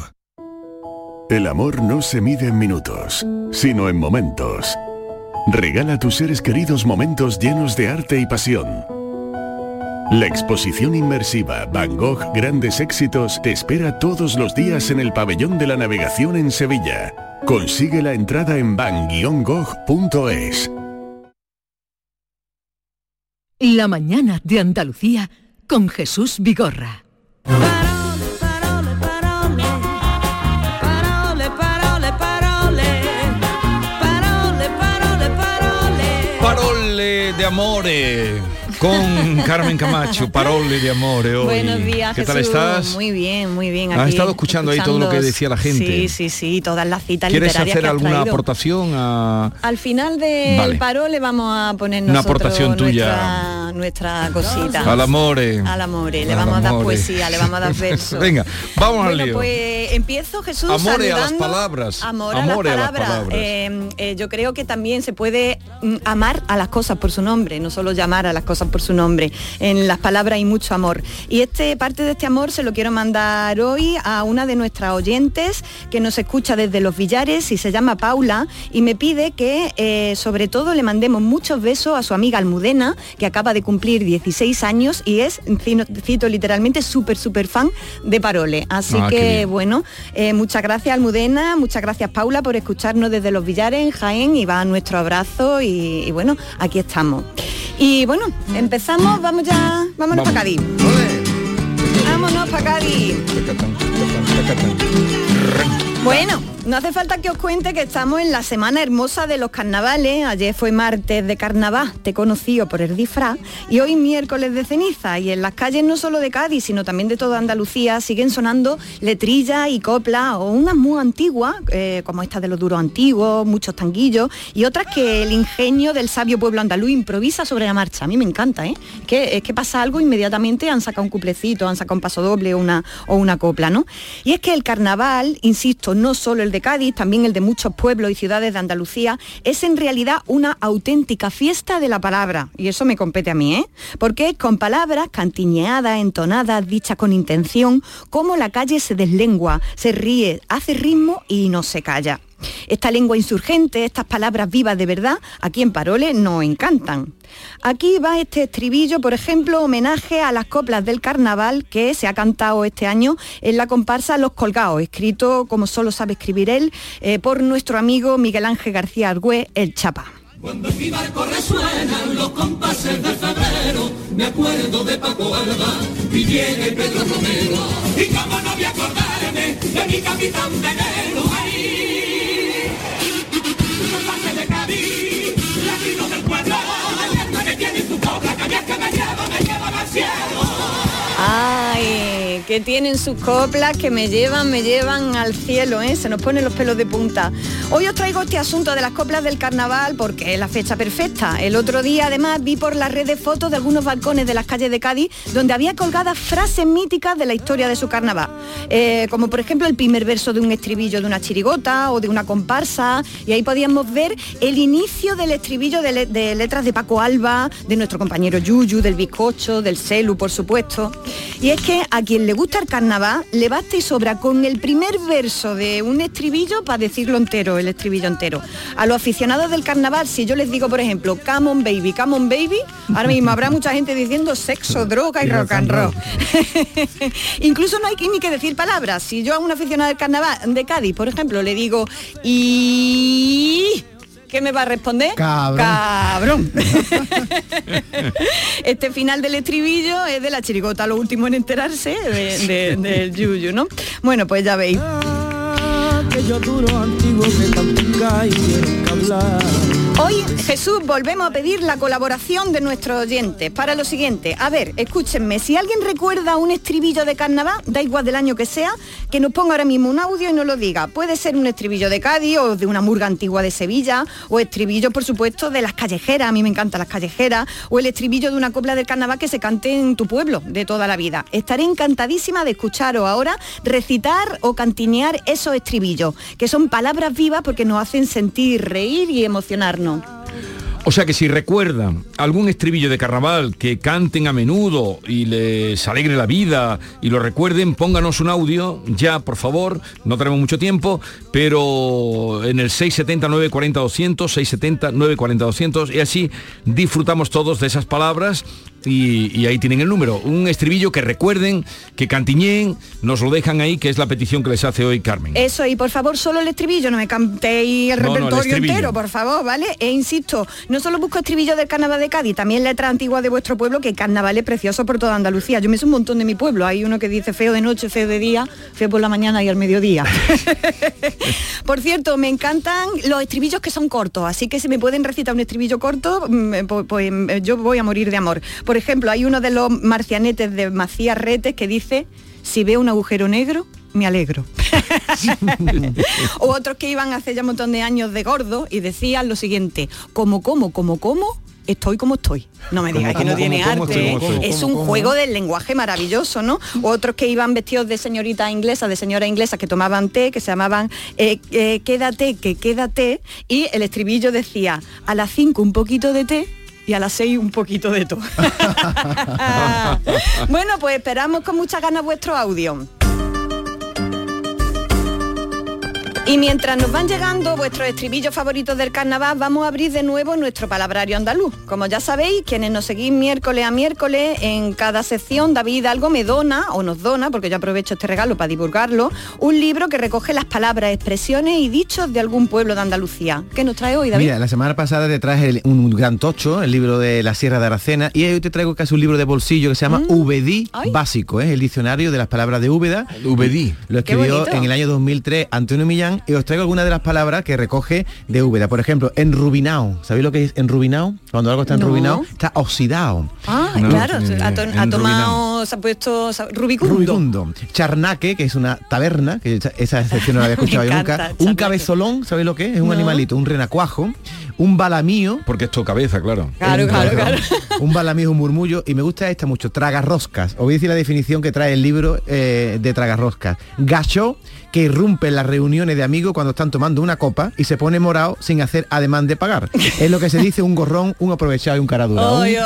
El amor no se mide en minutos, sino en momentos. Regala a tus seres queridos momentos llenos de arte y pasión. La exposición inmersiva Van Gogh Grandes Éxitos te espera todos los días en el Pabellón de la Navegación en Sevilla. Consigue la entrada en van-gogh.es. La mañana de Andalucía con Jesús Vigorra. Amore con Carmen Camacho, Parole de amore hoy. Buenos días, ¿Qué tal Jesús. estás? Muy bien, muy bien. Has aquí, estado escuchando ahí todo lo que decía la gente. Sí, sí, sí, todas las citas ¿Quieres literarias hacer que has alguna traído. aportación a Al final del Vale. paro le vamos a poner Una aportación tuya. nuestra, nuestra cosita. al amore? Al amore, le vamos a dar poesía, le vamos a dar versos. Venga, vamos al lío. pues empiezo Jesús Amore a las palabras. Amor Amore a a las palabras. Eh, eh, yo creo que también se puede mm, amar a las cosas por su nombre, no solo llamar a las cosas por su nombre. En las palabras hay mucho amor. Y este parte de este amor se lo quiero mandar hoy a una de nuestras oyentes que nos escucha desde Los Villares y se llama Paula y me pide que eh, sobre todo le mandemos muchos besos a su amiga Almudena, que acaba de cumplir 16 años y es, cito literalmente, súper, súper fan de Parole. Así Ah, que bueno, eh, muchas gracias Almudena, muchas gracias Paula por escucharnos desde Los Villares en Jaén y va nuestro abrazo y, y bueno, aquí estamos. Y bueno, empezamos, vamos ya, vámonos para Cádiz. Vámonos para Cádiz. Bueno, no hace falta que os cuente que estamos en la semana hermosa de los carnavales. Ayer fue martes de carnaval, te conocido por el disfraz, y hoy miércoles de ceniza. Y en las calles no solo de Cádiz, sino también de toda Andalucía siguen sonando letrillas y coplas, o unas muy antiguas, eh, como estas de los duros antiguos, muchos tanguillos, y otras que el ingenio del sabio pueblo andaluz improvisa sobre la marcha. A mí me encanta, ¿eh? Que, es que pasa algo inmediatamente han sacado un cuplecito, han sacado un paso doble o una, o una copla, ¿no? Y es que el carnaval, insisto, no solo el de Cádiz, también el de muchos pueblos y ciudades de Andalucía, es en realidad una auténtica fiesta de la palabra. Y eso me compete a mí, ¿eh? Porque es con palabras cantiñeadas, entonadas, dichas con intención, como la calle se deslengua, se ríe, hace ritmo y no se calla. Esta lengua insurgente, estas palabras vivas de verdad, aquí en Parole nos encantan. Aquí va este estribillo, por ejemplo, homenaje a las coplas del carnaval que se ha cantado este año en la comparsa Los Colgados, escrito, como solo sabe escribir él, eh, por nuestro amigo Miguel Ángel García Argüé, el Chapa. Cuando en mi barco resuenan los compases febrero, me acuerdo de Paco Alba Pedro Romero. Y cómo no voy a acordarme de mi capitán que tienen sus coplas que me llevan, me llevan al cielo, ¿eh? se nos ponen los pelos de punta. Hoy os traigo este asunto de las coplas del carnaval porque es la fecha perfecta. El otro día además vi por las redes fotos de algunos balcones de las calles de Cádiz donde había colgadas frases míticas de la historia de su carnaval. Eh, como por ejemplo el primer verso de un estribillo de una chirigota o de una comparsa y ahí podíamos ver el inicio del estribillo de, le- de letras de Paco Alba, de nuestro compañero Yuyu, del bizcocho, del Celu, por supuesto. Y es que a quien le gusta el carnaval le basta y sobra con el primer verso de un estribillo para decirlo entero, el estribillo entero. A los aficionados del carnaval, si yo les digo, por ejemplo, come on baby, come on baby, ahora mismo habrá mucha gente diciendo sexo, droga y rock and roll. Incluso no hay que- ni que decir palabras. Si yo a un aficionado del carnaval de Cádiz, por ejemplo, le digo y ¿qué me va a responder? Cabrón. Cabrón. este final del estribillo es de la chirigota, lo último en enterarse de- de- del yuyu, ¿no? Bueno, pues ya veis. Que y que hablar. Hoy, Jesús, volvemos a pedir la colaboración de nuestros oyentes para lo siguiente. A ver, escúchenme, si alguien recuerda un estribillo de carnaval, da igual del año que sea, que nos ponga ahora mismo un audio y nos lo diga. Puede ser un estribillo de Cádiz o de una murga antigua de Sevilla, o estribillo, por supuesto, de las callejeras, a mí me encantan las callejeras, o el estribillo de una copla del carnaval que se cante en tu pueblo de toda la vida. Estaré encantadísima de escucharos ahora recitar o cantinear esos estribillos, que son palabras vivas porque nos hacen sentir, reír y emocionarnos. O sea que si recuerdan algún estribillo de carnaval que canten a menudo y les alegre la vida y lo recuerden, pónganos un audio ya, por favor, no tenemos mucho tiempo, pero en el 670 940 200, 670 940 200 y así disfrutamos todos de esas palabras y, y ahí tienen el número. Un estribillo que recuerden, que cantiñeen, nos lo dejan ahí, que es la petición que les hace hoy Carmen. Eso, y por favor, solo el estribillo, no me cantéis el No, no, el repertorio entero, por favor, ¿vale? E insisto, no solo busco estribillo del carnaval de Cádiz, también letras antiguas de vuestro pueblo, que carnaval es precioso por toda Andalucía. Yo me sé un montón de mi pueblo. Hay uno que dice feo de noche, feo de día, feo por la mañana y al mediodía. por cierto, me encantan los estribillos que son cortos, así que si me pueden recitar un estribillo corto, mm, pues, pues, mm, yo voy a morir de amor. Por ejemplo, hay uno de los marcianetes de Macías Retes que dice, si veo un agujero negro, me alegro. o otros que iban hace ya un montón de años de gordo y decían lo siguiente, como, como, como, como, estoy como estoy. No me digas que no tiene arte. Es un juego del lenguaje maravilloso, ¿no? O otros que iban vestidos de señorita inglesa, de señora inglesa, que tomaban té, que se llamaban eh, eh, quédate, que quédate, y el estribillo decía, a las 5 un poquito de té y a las 6 un poquito de todo. bueno, pues esperamos con muchas ganas vuestro audio. Y mientras nos van llegando vuestros estribillos favoritos del carnaval, vamos a abrir de nuevo nuestro palabrario andaluz. Como ya sabéis, quienes nos seguís miércoles a miércoles, en cada sección David algo me dona, o nos dona, porque yo aprovecho este regalo para divulgarlo, un libro que recoge las palabras, expresiones y dichos de algún pueblo de Andalucía. ¿Qué nos trae hoy, David? Mira, la semana pasada te traje el- un gran tocho, el libro de la Sierra de Aracena, y hoy te traigo casi un libro de bolsillo que se llama Ubedí Básico, ¿eh? el diccionario de las palabras de Úbeda. Ubedí. Lo escribió en el año 2003 Antonio Millán, y os traigo algunas de las palabras que recoge de Úbeda. Por ejemplo, enrubinao. ¿Sabéis lo que es enrubinao? Cuando algo está No. enrubinado, está oxidado. Ah, No, claro, ha, to- ha enrubinao. tomado, se ha puesto rubicundo. Rubicundo. Charnaque, que es una taberna, que esa- excepción no la había escuchado encanta, nunca. Un cabezolón, ¿sabéis lo que es? Es un No. animalito, un renacuajo. Un balamío. Porque esto cabeza, claro. Claro, Un claro, cabezón. Un balamío, un murmullo. Y me gusta esta mucho, tragarroscas. Os voy a decir la definición que trae el libro eh, de tragarroscas. Gacho que irrumpe en las reuniones de amigos cuando están tomando una copa y se pone morado sin hacer ademán de pagar. Es lo que se dice un gorrón, un aprovechado y un caradura. Ay.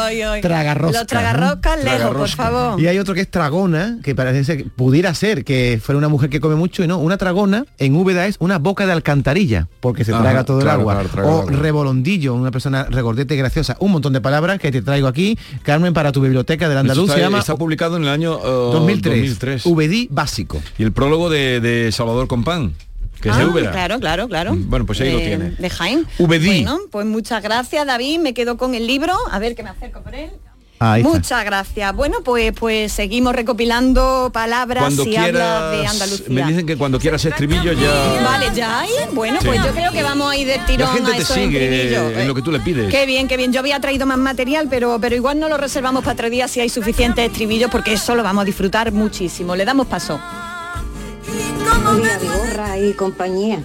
tragarroscas, Los tragarroscas ¿no? lejos, por favor. Y hay otro que es tragona, que parece ser, pudiera ser que fuera una mujer que come mucho y no, una tragona en Úbeda es una boca de alcantarilla, porque se Ajá, traga todo claro, el agua. claro, o rebolondillo, una persona regordeta y graciosa. Un montón de palabras que te traigo aquí, Carmen, para tu biblioteca del Andaluz. Esto Se está, llama está publicado en el año eh, 2003. 2003. Ubedí básico. Y el prólogo de, de Salvador Compán, que es de Ah. Claro, claro, claro. Bueno, pues ahí lo tiene. De Jaén. Ubedí. Bueno, pues muchas gracias, David. Me quedo con el libro. A ver que me acerco por él. Ahí está. Muchas gracias. Bueno, pues pues seguimos recopilando palabras Cuando y hablas de Andalucía. me dicen que cuando quieras estribillo ya... Vale, ya hay. Bueno, Sí. pues yo creo que vamos a ir del tirón La gente a te sigue en lo que tú le pides. Qué bien, qué bien. Yo había traído más material, pero, pero igual no lo reservamos para otro día si hay suficientes estribillos, porque eso lo vamos a disfrutar muchísimo. Le damos paso. Mira, Vigorra y compañía.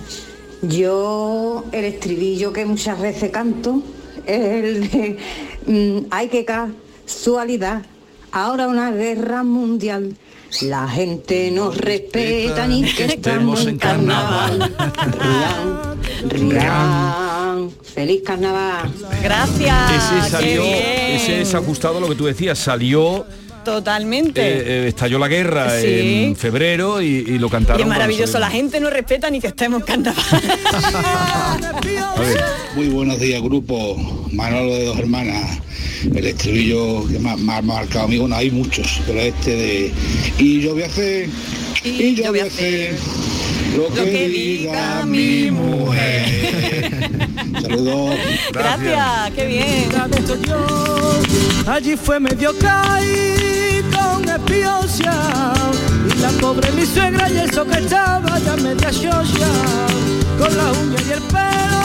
Yo el estribillo que muchas veces canto es el de mm, hay que casualidad. Ahora una guerra mundial. La gente nos respeta ni que estemos en carnaval. Rian, rian. Feliz carnaval. Gracias. Ese salió, qué bien. ese es ajustado a lo que tú decías, salió, Totalmente. eh, eh, estalló la guerra Sí. en febrero y, y lo cantaron. y es maravilloso, la gente no respeta ni que estemos en carnaval. Muy buenos días, grupo. Manolo de dos hermanas. El estribillo que más me ha marcado a mí, bueno, hay muchos, pero este de... Y yo voy a hacer... Y, yo voy a hacer... Lo que, diga mi mujer. Saludos. Gracias, qué bien. Allí fue medio caí con espiosia y la pobre mi suegra y eso que estaba ya media xoxa con la uña y el pelo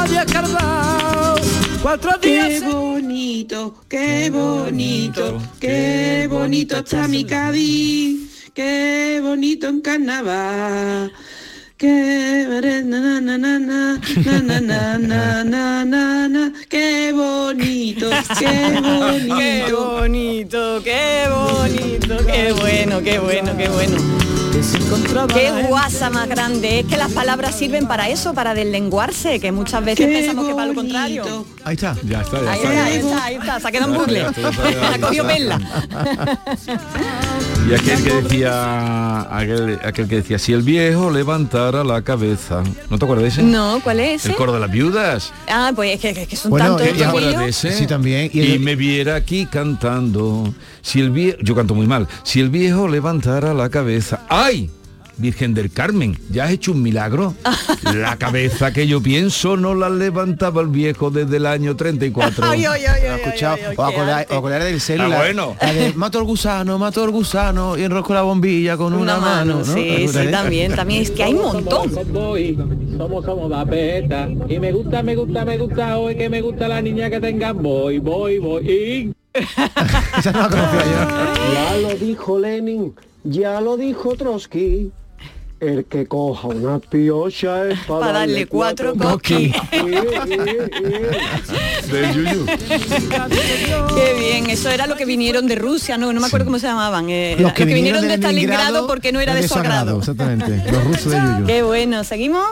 había cargado. Cuatro días. Qué bonito, qué bonito, qué bonito está mi Cádiz, qué bonito en carnaval. Qué na, na, na, na, na, na, na, na, na, na, na, na, qué bonito, qué bonito. Qué bonito, qué bonito, qué bueno, qué bueno, qué bueno. Qué guasa más grande. Es que las palabras sirven para eso, para deslenguarse, que muchas veces Qué pensamos que para lo contrario. Ahí está. Ya está, ya Ahí está. está, ahí está, ahí está, se ha quedado un bucle. Está, está, Ha cogido está. perla. Y aquel que decía, aquel, aquel que decía, si el viejo levantara la cabeza. ¿No te acuerdas de ese? No, ¿cuál es ese? El coro de las viudas. Ah, pues es que, que- que son Bueno, tantos ¿Te acuerdas de ese? Sí, también. Y Y, el- me viera aquí cantando. Si el viejo, yo canto muy mal. Si el viejo levantara la cabeza. ¡Ay! Virgen del Carmen, ya has hecho un milagro. La cabeza que yo pienso no la levantaba el viejo desde el año 34. Ay, ay, ay, ¿Lo has ay, escuchado? ay, ay, o acordar, arte. o acordar del celu. Ah, la- bueno. la de, mato el gusano, mato el gusano y enrosco la bombilla con una, mano. ¿no? Sí, ¿Te sí, también, también. Es que hay un montón. Somos como da peta. Y me gusta, me gusta, me gusta hoy que me gusta la niña que tenga voy, voy, voy. Esa no la conocía yo. Ya lo dijo Lenin, ya lo dijo Trotsky. El que coja una piocha es para, Para darle cuatro coquis. Del yuyu. Qué bien, eso era lo que vinieron de Rusia, no, no me acuerdo cómo se llamaban. eh, Los que vinieron de de Stalingrado porque no era de su agrado. Exactamente. Los rusos de Yuyu. Qué bueno, ¿seguimos?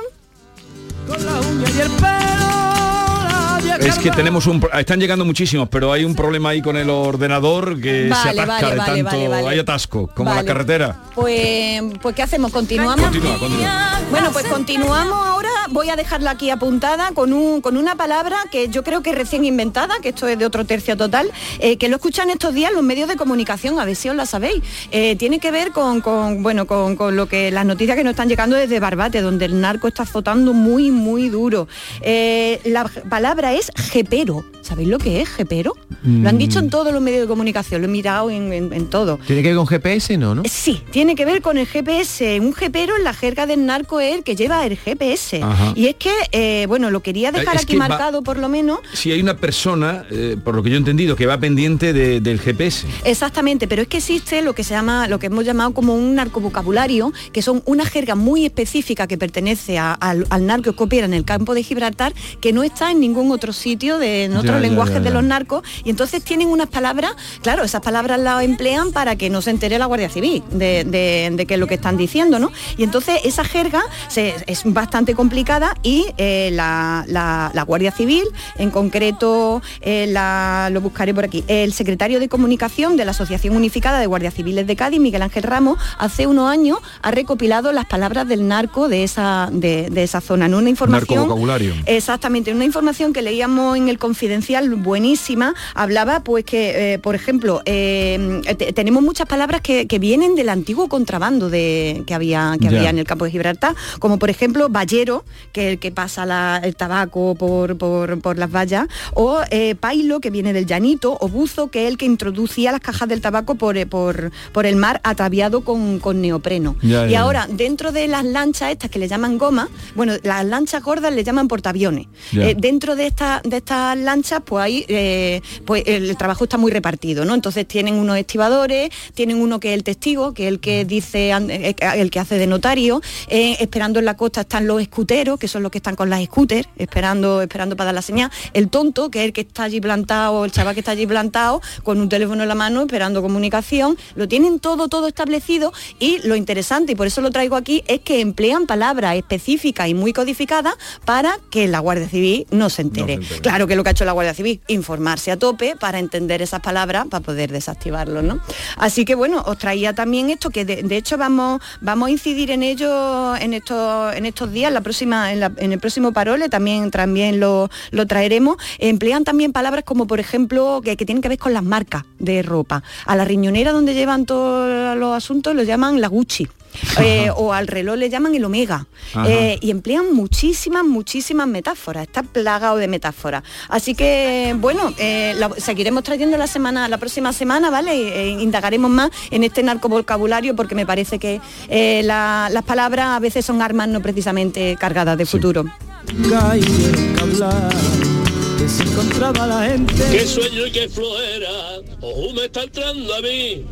Es que tenemos un... Están llegando muchísimos, pero hay un problema ahí con el ordenador que Vale, se atasca vale, de tanto... vale. Hay atasco, como la carretera. Pues, pues ¿qué hacemos? ¿Continuamos? Continúa, continúa. Bueno, pues continuamos ahora. Voy a dejarla aquí apuntada con, un, con una palabra que yo creo que recién inventada, que esto es de otro tercio total, eh, que lo escuchan estos días los medios de comunicación, a ver si os la sabéis. Eh, tiene que ver con, con, bueno, con, con lo que las noticias que nos están llegando desde Barbate, donde el narco está azotando muy, muy duro. Eh, la palabra es jepero. ¿Sabéis lo que es jepero? Lo han dicho en todos los medios de comunicación, lo he mirado en, en- en todo. Tiene que ver con GPS, ¿no? ¿no? Sí, tiene que ver con el GPS. Un jepero en la jerga del narco es el que lleva el GPS. Ajá. Y es que, eh, bueno, lo quería dejar Es aquí va- marcado por lo menos. Si hay una persona, eh, por lo que yo he entendido, que va pendiente de- del GPS. Exactamente, pero es que existe lo que se llama, lo que hemos llamado como un narcovocabulario, que son una jerga muy específica que pertenece a- al, al narco que opera en el campo de Gibraltar, que no está en ningún otro sitio, de, en otros ya, lenguajes ya, de los narcos, y entonces tienen unas palabras, claro, esas palabras las emplean para que no se entere la Guardia Civil de, de- de qué es lo que están diciendo, ¿no? Y entonces esa jerga se- es bastante complicada y eh, la, la- la Guardia Civil, en concreto, eh, la- lo buscaré por aquí, el secretario de Comunicación de la Asociación Unificada de Guardias Civiles de Cádiz, Miguel Ángel Ramos, hace unos años ha recopilado las palabras del narco de esa, de, de esa zona, en una información... Narcovocabulario. Exactamente, una información que leíamos en el Confidencial buenísima, hablaba pues que, eh, por ejemplo, eh, te- tenemos muchas palabras que, que vienen del antiguo contrabando de, que, había, que había en el campo de Gibraltar, como por ejemplo ballero, que es el que pasa la- el tabaco por, por- por las vallas, o eh, pailo, que viene del llanito, o buzo, que es el que introducía las cajas del tabaco por, por, por el mar ataviado con, con neopreno. Y ahora, dentro de las lanchas estas que le llaman goma, bueno, las lanchas gordas le llaman portaaviones. Eh, dentro de, esta- de estas lanchas, pues hay, eh, pues el trabajo está muy repartido, ¿no? Entonces tienen unos estibadores, tienen uno que es el testigo, que es el que dice, an- eh, el que hace de notario, eh, esperando en la costa están los escuteros, que son los que están con las scooters, esperando, esperando para dar la señal, el tonto, que es el que está allí plantado, el chaval que está allí plantado, con un teléfono en la mano, esperando comunicación, lo tienen todo, todo establecido y lo interesante, y por eso lo traigo aquí, es que emplean palabras específicas y muy codificadas para que la Guardia Civil no se entere. Claro que lo que ha hecho la Guardia Civil, informarse a tope para entender esas palabras, para poder desactivarlos, ¿no? Así que bueno, os traía también esto, que de, hecho vamos, vamos a incidir en ello en estos, en estos días, la próxima, en el próximo parole también, también lo, lo traeremos. Emplean también palabras como por ejemplo que, que tienen que ver con las marcas de ropa. A la riñonera donde llevan todos los asuntos lo llaman la Gucci. Eh, o al reloj le llaman el omega. Eh, y emplean muchísimas muchísimas metáforas. Está plagado de metáforas. Así que bueno eh, la- seguiremos trayendo la semana la próxima semana vale E- e indagaremos más en este narcovocabulario porque me parece que eh, la- las palabras a veces son armas no precisamente cargadas de futuro. Cayeron lado, que se encontraba la gente. Qué sueño y qué flojera, ojo me está entrando a mí.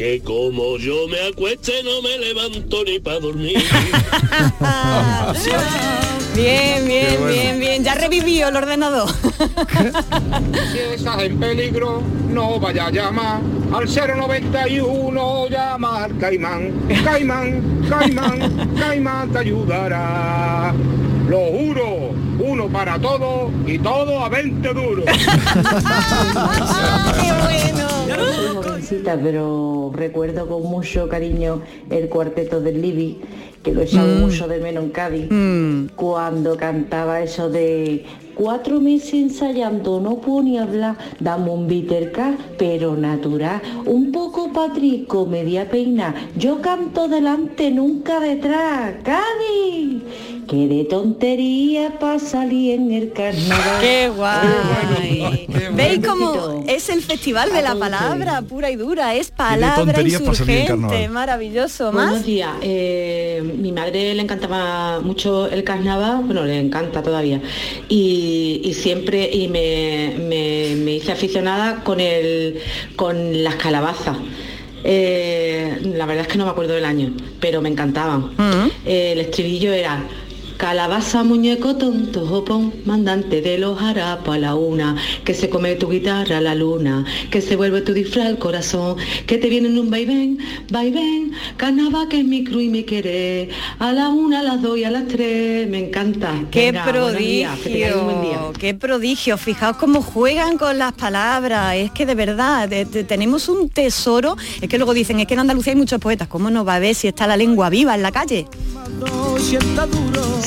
Que como yo me acueste no me levanto ni para dormir. Bien, bien, bien, bien. Ya revivió el ordenador. Si estás en peligro, no vaya a llamar al 091, llama al Caimán. Caimán, Caimán, Caimán te ayudará. Lo juro, uno para todo y todo a 20 duros. Soy jovencita, pero recuerdo con mucho cariño el cuarteto del Libby, que lo echaba Mm. mucho de menos en Cádiz, cuando cantaba eso de cuatro meses ensayando, no puedo ni hablar, dame un bitter cat, pero natural, un poco patrico, media peina, yo canto delante, nunca detrás, Cádiz, que de tontería para salir en el carnaval. ¡Qué guay! ¿Veis cómo es el festival de la palabra pura y dura? Es palabra insurgente, maravilloso. Buenos ¿Más? días. Eh, mi madre le encantaba mucho el carnaval, bueno, le encanta todavía. Y, y siempre y me, me- me hice aficionada con el con las calabazas. Eh, la verdad es que no me acuerdo del año, pero me encantaban. Eh, el estribillo era Calabaza, muñeco tonto, jopón, mandante de los harapos a la una, que se come tu guitarra a la luna, que se vuelve tu disfraz al corazón, que te viene en un vaivén, vaivén, carnaval que es mi cruz y mi querer, a la una, a las dos y a las tres, me encanta. ¡Qué Venga, buenos días, que tengáis un buen día. prodigio! ¡Qué prodigio! Fijaos cómo juegan con las palabras. Es que de verdad, de- de- tenemos un tesoro. Es que luego dicen, es que en Andalucía hay muchos poetas. ¿Cómo no va a ver si está la lengua viva en la calle?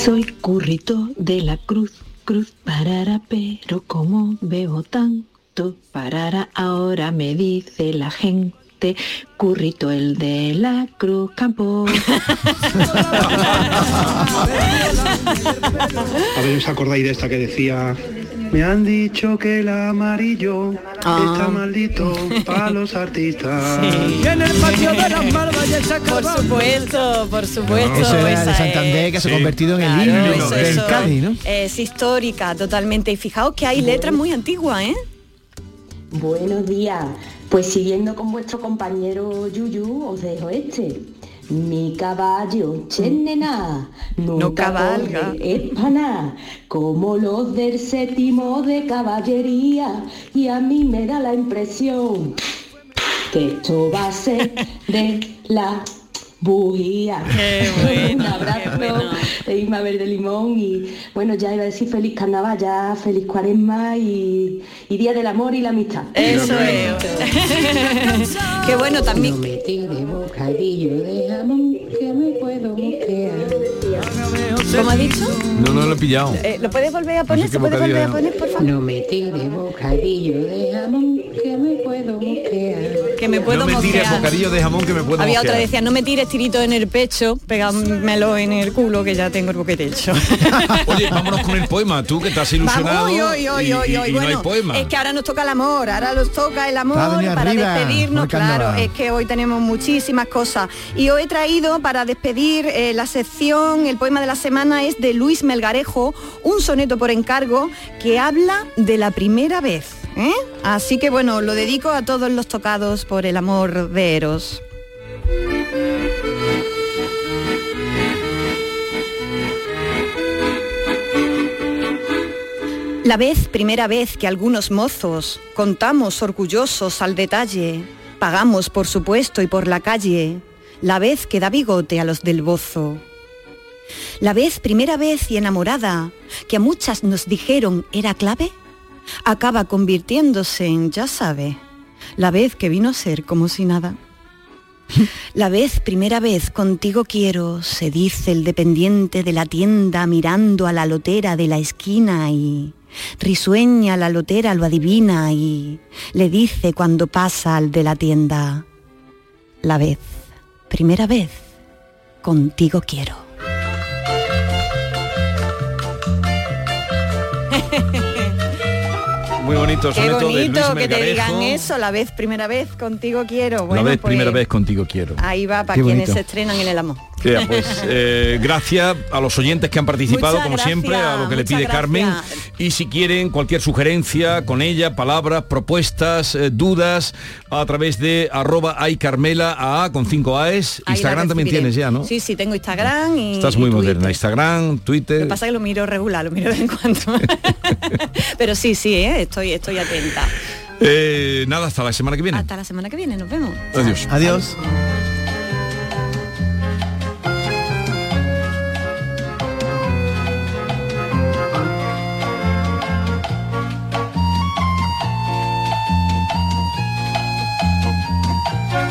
Soy currito de la cruz, cruz parara, pero como veo tanto parara, ahora me dice la gente, currito el de la cruz campo. A ver, ¿os acordáis de esta que decía? Me han dicho que el amarillo está maldito para los artistas. Y en el patio de las Malvas ya se Por supuesto, por supuesto. Eso era de es. que se ha convertido en el Claro, himno eso- del eso Cádiz, ¿no? Es histórica totalmente. Y fijaos que hay letras muy antiguas, ¿eh? Buenos días. Pues siguiendo con vuestro compañero Yuyu, os dejo este. Mi caballo, chenena, nunca cabalga. corre, es pana, como los del séptimo de caballería, y a mí me da la impresión que esto va a ser de la bujía. Un abrazo de Isma Verde Limón y bueno, ya iba a decir feliz carnaval, ya feliz cuaresma y, y día del amor y la amistad. Eso es. Qué bueno también. bocadillo de jamón que me puedo ¿Cómo ha dicho? No, no lo he pillado. Eh, ¿Lo puedes volver a poner? qué ¿Se puede volver a poner, por favor? No me tire bocadillo de jamón que me puedo mosquear. Que me puedo no me tires bocadillo de jamón que me puedo Había otra mosquear. que decía, no me tires tirito en el pecho, pégamelo en el culo que ya tengo el boquete hecho. Oye, vámonos con el poema. Tú que estás ilusionado Vamos, hoy, hoy, y, hoy, y- y no hay Bueno, poema. es que ahora nos toca el amor, ahora nos toca el amor Para arriba, despedirnos, claro, es que hoy tenemos muchísimas cosas. Y hoy he traído para despedir eh, la sección, el poema de la semana es de Luis Melgarejo, un soneto por encargo que habla de la primera vez. ¿eh? Así que bueno, lo dedico a todos los tocados por el amor de Eros. La vez, primera vez que algunos mozos contamos orgullosos al detalle, pagamos por supuesto y por la calle, la vez que da bigote a los del bozo. La vez, primera vez y enamorada, que a muchas nos dijeron era clave, acaba convirtiéndose en, ya sabe, la vez que vino a ser como si nada. La vez, primera vez, contigo quiero, se dice el dependiente de la tienda mirando a la lotera de la esquina y risueña la lotera lo adivina y le dice cuando pasa al de la tienda, la vez, primera vez, contigo quiero. Muy bonito Qué bonito que te digan eso, la vez, primera vez, contigo quiero. La vez, pues, primera vez contigo quiero. Ahí va para Qué quienes bonito. se estrenan en el amor. Pues eh, gracias a los oyentes que han participado, Muchas como gracias, siempre, a lo que le pide Carmen. Y si quieren cualquier sugerencia con ella, palabras, propuestas, eh, dudas, a través de arroba Carmela A con 5 A's. Ahí Instagram también tienes ya, ¿no? Sí, sí, tengo Instagram y Estás muy y Twitter. moderna. Instagram, Twitter. Lo que pasa es que lo miro regular, lo miro de vez en cuando. Pero sí, sí, ¿eh? estoy, estoy atenta. Eh, nada, hasta la semana que viene. Hasta la semana que viene, nos vemos. Adiós. Adiós.